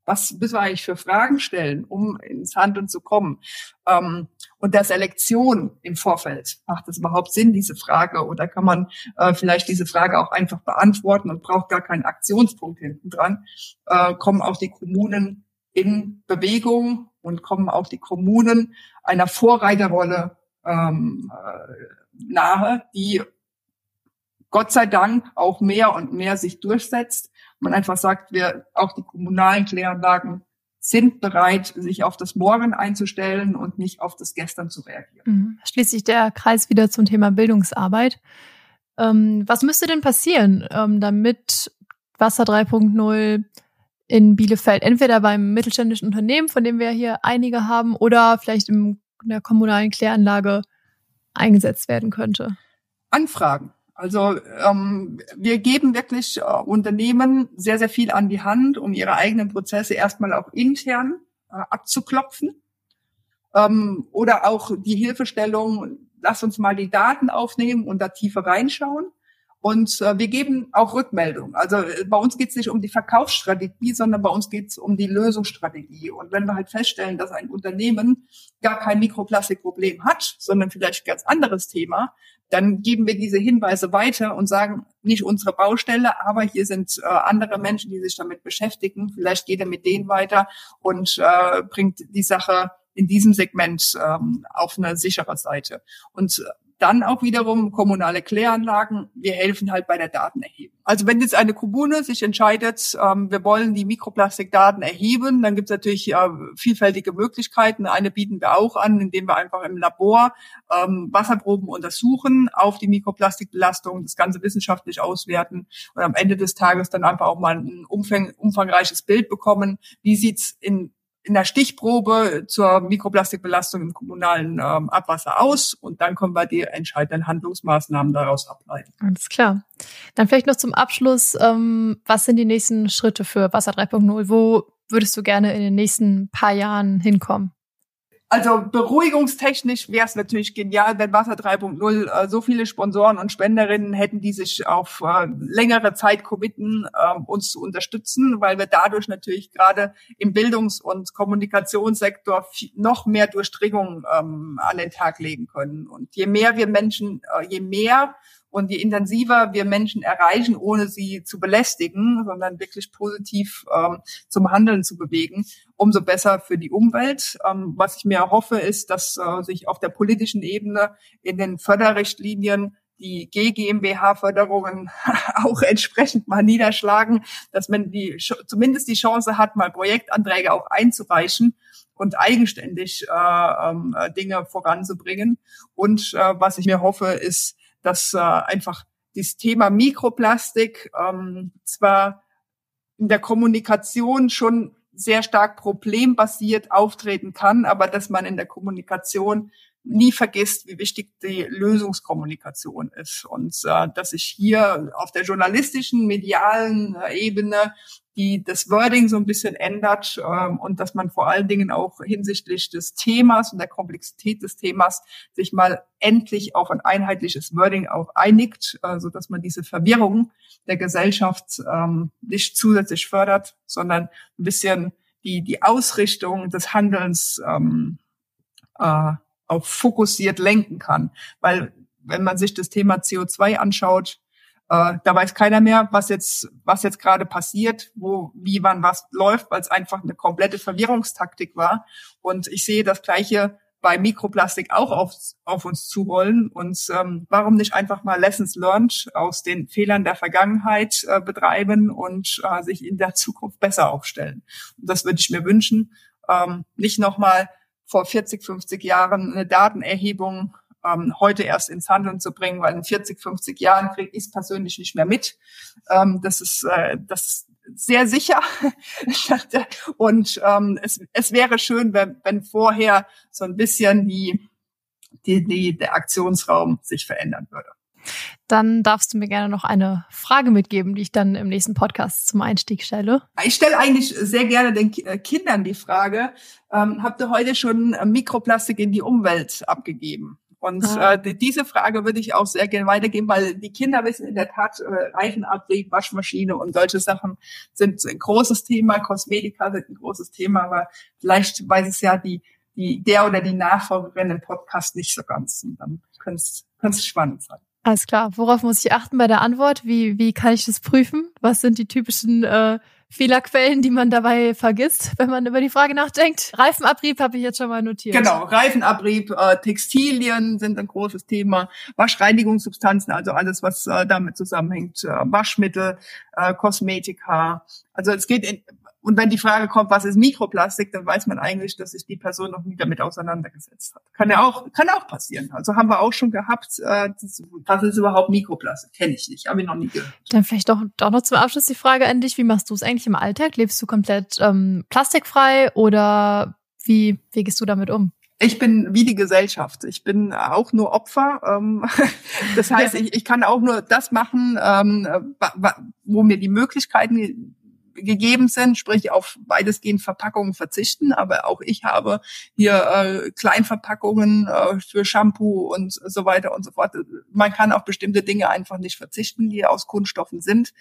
was müssen wir eigentlich für Fragen stellen, um ins Handeln zu kommen? Ähm, und der Selektion im Vorfeld. Macht es überhaupt Sinn, diese Frage? Oder kann man äh, vielleicht diese Frage auch einfach beantworten und braucht gar keinen Aktionspunkt hinten dran? Äh, kommen auch die Kommunen in Bewegung und kommen auch die Kommunen einer Vorreiterrolle ähm, äh, nahe, die Gott sei Dank auch mehr und mehr sich durchsetzt. Man einfach sagt, wir, auch die kommunalen Kläranlagen sind bereit, sich auf das Morgen einzustellen und nicht auf das Gestern zu reagieren. Mhm. Schließlich der Kreis wieder zum Thema Bildungsarbeit. Ähm, was müsste denn passieren, ähm, damit Wasser 3.0 in Bielefeld entweder beim mittelständischen Unternehmen, von dem wir hier einige haben, oder vielleicht in der kommunalen Kläranlage eingesetzt werden könnte? Anfragen. Also ähm, wir geben wirklich äh, Unternehmen sehr, sehr viel an die Hand, um ihre eigenen Prozesse erstmal auch intern äh, abzuklopfen. Ähm, oder auch die Hilfestellung, lass uns mal die Daten aufnehmen und da tiefer reinschauen. Und äh, wir geben auch Rückmeldung. Also äh, bei uns geht es nicht um die Verkaufsstrategie, sondern bei uns geht es um die Lösungsstrategie. Und wenn wir halt feststellen, dass ein Unternehmen gar kein Mikroplastikproblem hat, sondern vielleicht ein ganz anderes Thema, dann geben wir diese Hinweise weiter und sagen, nicht unsere Baustelle, aber hier sind äh, andere Menschen, die sich damit beschäftigen. Vielleicht geht er mit denen weiter und äh, bringt die Sache in diesem Segment ähm, auf eine sichere Seite. Und dann auch wiederum kommunale Kläranlagen. Wir helfen halt bei der Datenerhebung. Also wenn jetzt eine Kommune sich entscheidet, ähm, wir wollen die Mikroplastikdaten erheben, dann gibt es natürlich äh, vielfältige Möglichkeiten. Eine bieten wir auch an, indem wir einfach im Labor ähm, Wasserproben untersuchen auf die Mikroplastikbelastung, das Ganze wissenschaftlich auswerten und am Ende des Tages dann einfach auch mal ein umfang, umfangreiches Bild bekommen. Wie sieht's in in der Stichprobe zur Mikroplastikbelastung im kommunalen ähm, Abwasser aus und dann können wir die entscheidenden Handlungsmaßnahmen daraus ableiten. Alles klar. Dann vielleicht noch zum Abschluss, ähm, was sind die nächsten Schritte für Wasser 3.0? Wo würdest du gerne in den nächsten paar Jahren hinkommen? Also beruhigungstechnisch wäre es natürlich genial, wenn Wasser 3.0 äh, so viele Sponsoren und Spenderinnen hätten, die sich auf äh, längere Zeit committen, äh, uns zu unterstützen, weil wir dadurch natürlich gerade im Bildungs- und Kommunikationssektor noch mehr Durchdringung ähm, an den Tag legen können. Und je mehr wir Menschen, äh, je mehr und je intensiver wir Menschen erreichen, ohne sie zu belästigen, sondern wirklich positiv ähm, zum Handeln zu bewegen, umso besser für die Umwelt. Ähm, was ich mir erhoffe, ist, dass äh, sich auf der politischen Ebene in den Förderrichtlinien die GGMBH-Förderungen auch entsprechend mal niederschlagen, dass man die zumindest die Chance hat, mal Projektanträge auch einzureichen und eigenständig äh, ähm, Dinge voranzubringen. Und äh, was ich mir hoffe, ist, dass äh, einfach das Thema Mikroplastik ähm, zwar in der Kommunikation schon sehr stark problembasiert auftreten kann, aber dass man in der Kommunikation nie vergisst, wie wichtig die Lösungskommunikation ist. Und äh, dass sich hier auf der journalistischen, medialen äh, Ebene die das Wording so ein bisschen ändert ähm, und dass man vor allen Dingen auch hinsichtlich des Themas und der Komplexität des Themas sich mal endlich auf ein einheitliches Wording auch einigt, äh, so dass man diese Verwirrung der Gesellschaft ähm, nicht zusätzlich fördert, sondern ein bisschen die die Ausrichtung des Handelns ähm, äh, auch fokussiert lenken kann, weil wenn man sich das Thema CO2 anschaut, äh, da weiß keiner mehr, was jetzt, was jetzt gerade passiert, wo, wie, wann was läuft, weil es einfach eine komplette Verwirrungstaktik war. Und ich sehe das Gleiche bei Mikroplastik auch auf, auf uns zurollen. Und ähm, warum nicht einfach mal Lessons learned aus den Fehlern der Vergangenheit äh, betreiben und äh, sich in der Zukunft besser aufstellen? Und das würde ich mir wünschen. Ähm, nicht nochmal vor 40, 50 Jahren eine Datenerhebung ähm, heute erst ins Handeln zu bringen, weil in 40, 50 Jahren kriege ich es persönlich nicht mehr mit. Ähm, das ist äh, das sehr sicher. Und ähm, es, es wäre schön, wenn, wenn vorher so ein bisschen die, die, die, der Aktionsraum sich verändern würde. Dann darfst du mir gerne noch eine Frage mitgeben, die ich dann im nächsten Podcast zum Einstieg stelle. Ich stelle eigentlich sehr gerne den äh, Kindern die Frage, ähm, habt ihr heute schon Mikroplastik in die Umwelt abgegeben? Und ah. äh, diese Frage würde ich auch sehr gerne weitergeben, weil die Kinder wissen in der Tat, äh, Reifenabrieb, Waschmaschine und solche Sachen sind ein großes Thema, Kosmetika sind ein großes Thema, aber vielleicht weiß es ja die, die der oder die Nachfolgerin im Podcast nicht so ganz. Und dann könnte es spannend sein. Alles klar. Worauf muss ich achten bei der Antwort? Wie, wie kann ich das prüfen? Was sind die typischen äh, Fehlerquellen, die man dabei vergisst, wenn man über die Frage nachdenkt. Reifenabrieb habe ich jetzt schon mal notiert. Genau, Reifenabrieb, äh, Textilien sind ein großes Thema, Waschreinigungssubstanzen, also alles, was äh, damit zusammenhängt, äh, Waschmittel, äh, Kosmetika. Also es geht in, und wenn die Frage kommt, was ist Mikroplastik, dann weiß man eigentlich, dass sich die Person noch nie damit auseinandergesetzt hat. Kann ja auch, kann auch passieren. Also haben wir auch schon gehabt, äh, was ist überhaupt Mikroplastik? Kenne ich nicht, habe ich noch nie gehört. Dann vielleicht doch, doch noch zum Abschluss die Frage an dich. Wie machst du es eigentlich im Alltag? Lebst du komplett ähm, plastikfrei oder wie, wie gehst du damit um? Ich bin wie die Gesellschaft. Ich bin auch nur Opfer. Ähm, das heißt, ich, ich kann auch nur das machen, ähm, wo mir die Möglichkeiten gegeben sind, sprich auf weitestgehend Verpackungen verzichten. Aber auch ich habe hier äh, Kleinverpackungen äh, für Shampoo und so weiter und so fort. Man kann auf bestimmte Dinge einfach nicht verzichten, die aus Kunststoffen sind.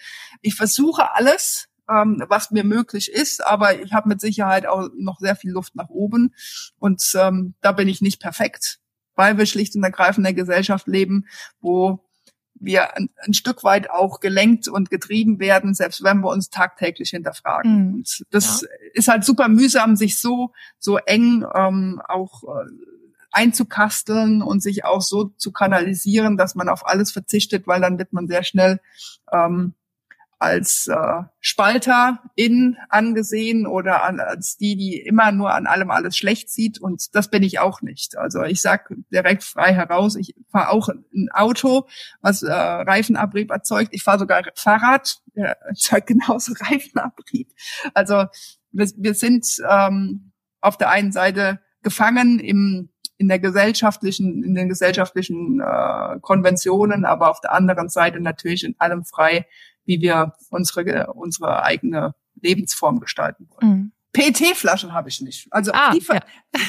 Ich versuche alles, ähm, was mir möglich ist, aber ich habe mit Sicherheit auch noch sehr viel Luft nach oben und ähm, da bin ich nicht perfekt, weil wir schlicht und ergreifend in der Gesellschaft leben, wo wir ein, ein, Stück weit auch gelenkt und getrieben werden, selbst wenn wir uns tagtäglich hinterfragen. Mhm. Und das ja. ist halt super mühsam, sich so so eng ähm, auch äh, einzukasteln und sich auch so zu kanalisieren, dass man auf alles verzichtet, weil dann wird man sehr schnell ähm, als äh, Spalterin angesehen oder an, als die, die immer nur an allem alles schlecht sieht. Und das bin ich auch nicht. Also ich sag direkt frei heraus, ich fahre auch ein Auto, was äh, Reifenabrieb erzeugt. Ich fahre sogar Fahrrad, erzeugt genauso Reifenabrieb. Also wir, wir sind ähm, auf der einen Seite gefangen im in der gesellschaftlichen, in den gesellschaftlichen äh, Konventionen, aber auf der anderen Seite natürlich in allem frei, wie wir unsere, unsere eigene Lebensform gestalten wollen. Mhm. PET-Flaschen habe ich nicht. Also ah, auf, die, ja.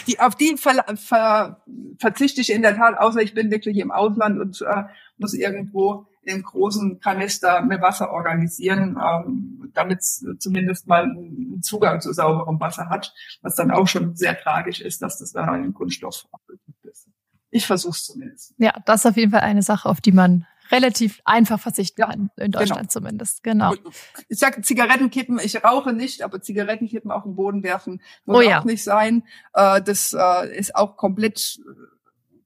die, auf die ver, ver, verzichte ich in der Tat, außer ich bin wirklich im Ausland und äh, muss irgendwo in großen Kanister mit Wasser organisieren, ähm, damit es zumindest mal einen Zugang zu sauberem Wasser hat, was dann auch schon sehr tragisch ist, dass das dann ein Kunststoff ist. Ich versuche es zumindest. Ja, das ist auf jeden Fall eine Sache, auf die man relativ einfach verzichten ja, kann, in Deutschland genau. zumindest. Genau. Ich sage Zigarettenkippen, ich rauche nicht, aber Zigarettenkippen auf den Boden werfen muss oh, ja. auch nicht sein. Äh, das äh, ist auch komplett äh,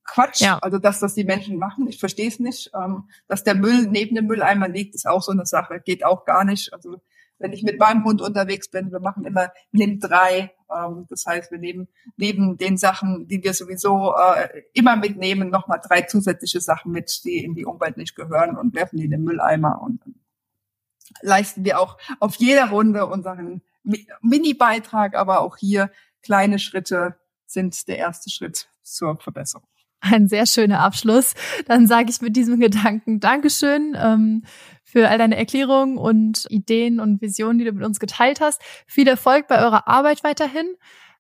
Quatsch. Ja. Also dass das die Menschen machen, ich verstehe es nicht. Ähm, dass der Müll neben dem Mülleimer liegt, ist auch so eine Sache, geht auch gar nicht. Also wenn ich mit meinem Hund unterwegs bin, wir machen immer nimm drei. Ähm, das heißt, wir nehmen neben den Sachen, die wir sowieso äh, immer mitnehmen, nochmal drei zusätzliche Sachen mit, die in die Umwelt nicht gehören und werfen die in den Mülleimer und leisten wir auch auf jeder Runde unseren Mini-Beitrag, aber auch hier kleine Schritte sind der erste Schritt zur Verbesserung. Ein sehr schöner Abschluss. Dann sage ich mit diesem Gedanken Dankeschön ähm, für all deine Erklärungen und Ideen und Visionen, die du mit uns geteilt hast. Viel Erfolg bei eurer Arbeit weiterhin.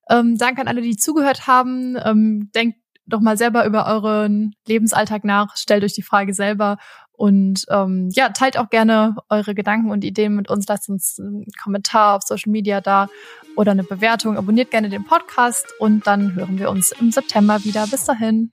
Ähm, danke an alle, die zugehört haben. Ähm, denkt doch mal selber über euren Lebensalltag nach, stellt euch die Frage selber und ähm, ja, teilt auch gerne eure Gedanken und Ideen mit uns. Lasst uns einen Kommentar auf Social Media da oder eine Bewertung. Abonniert gerne den Podcast und dann hören wir uns im September wieder. Bis dahin.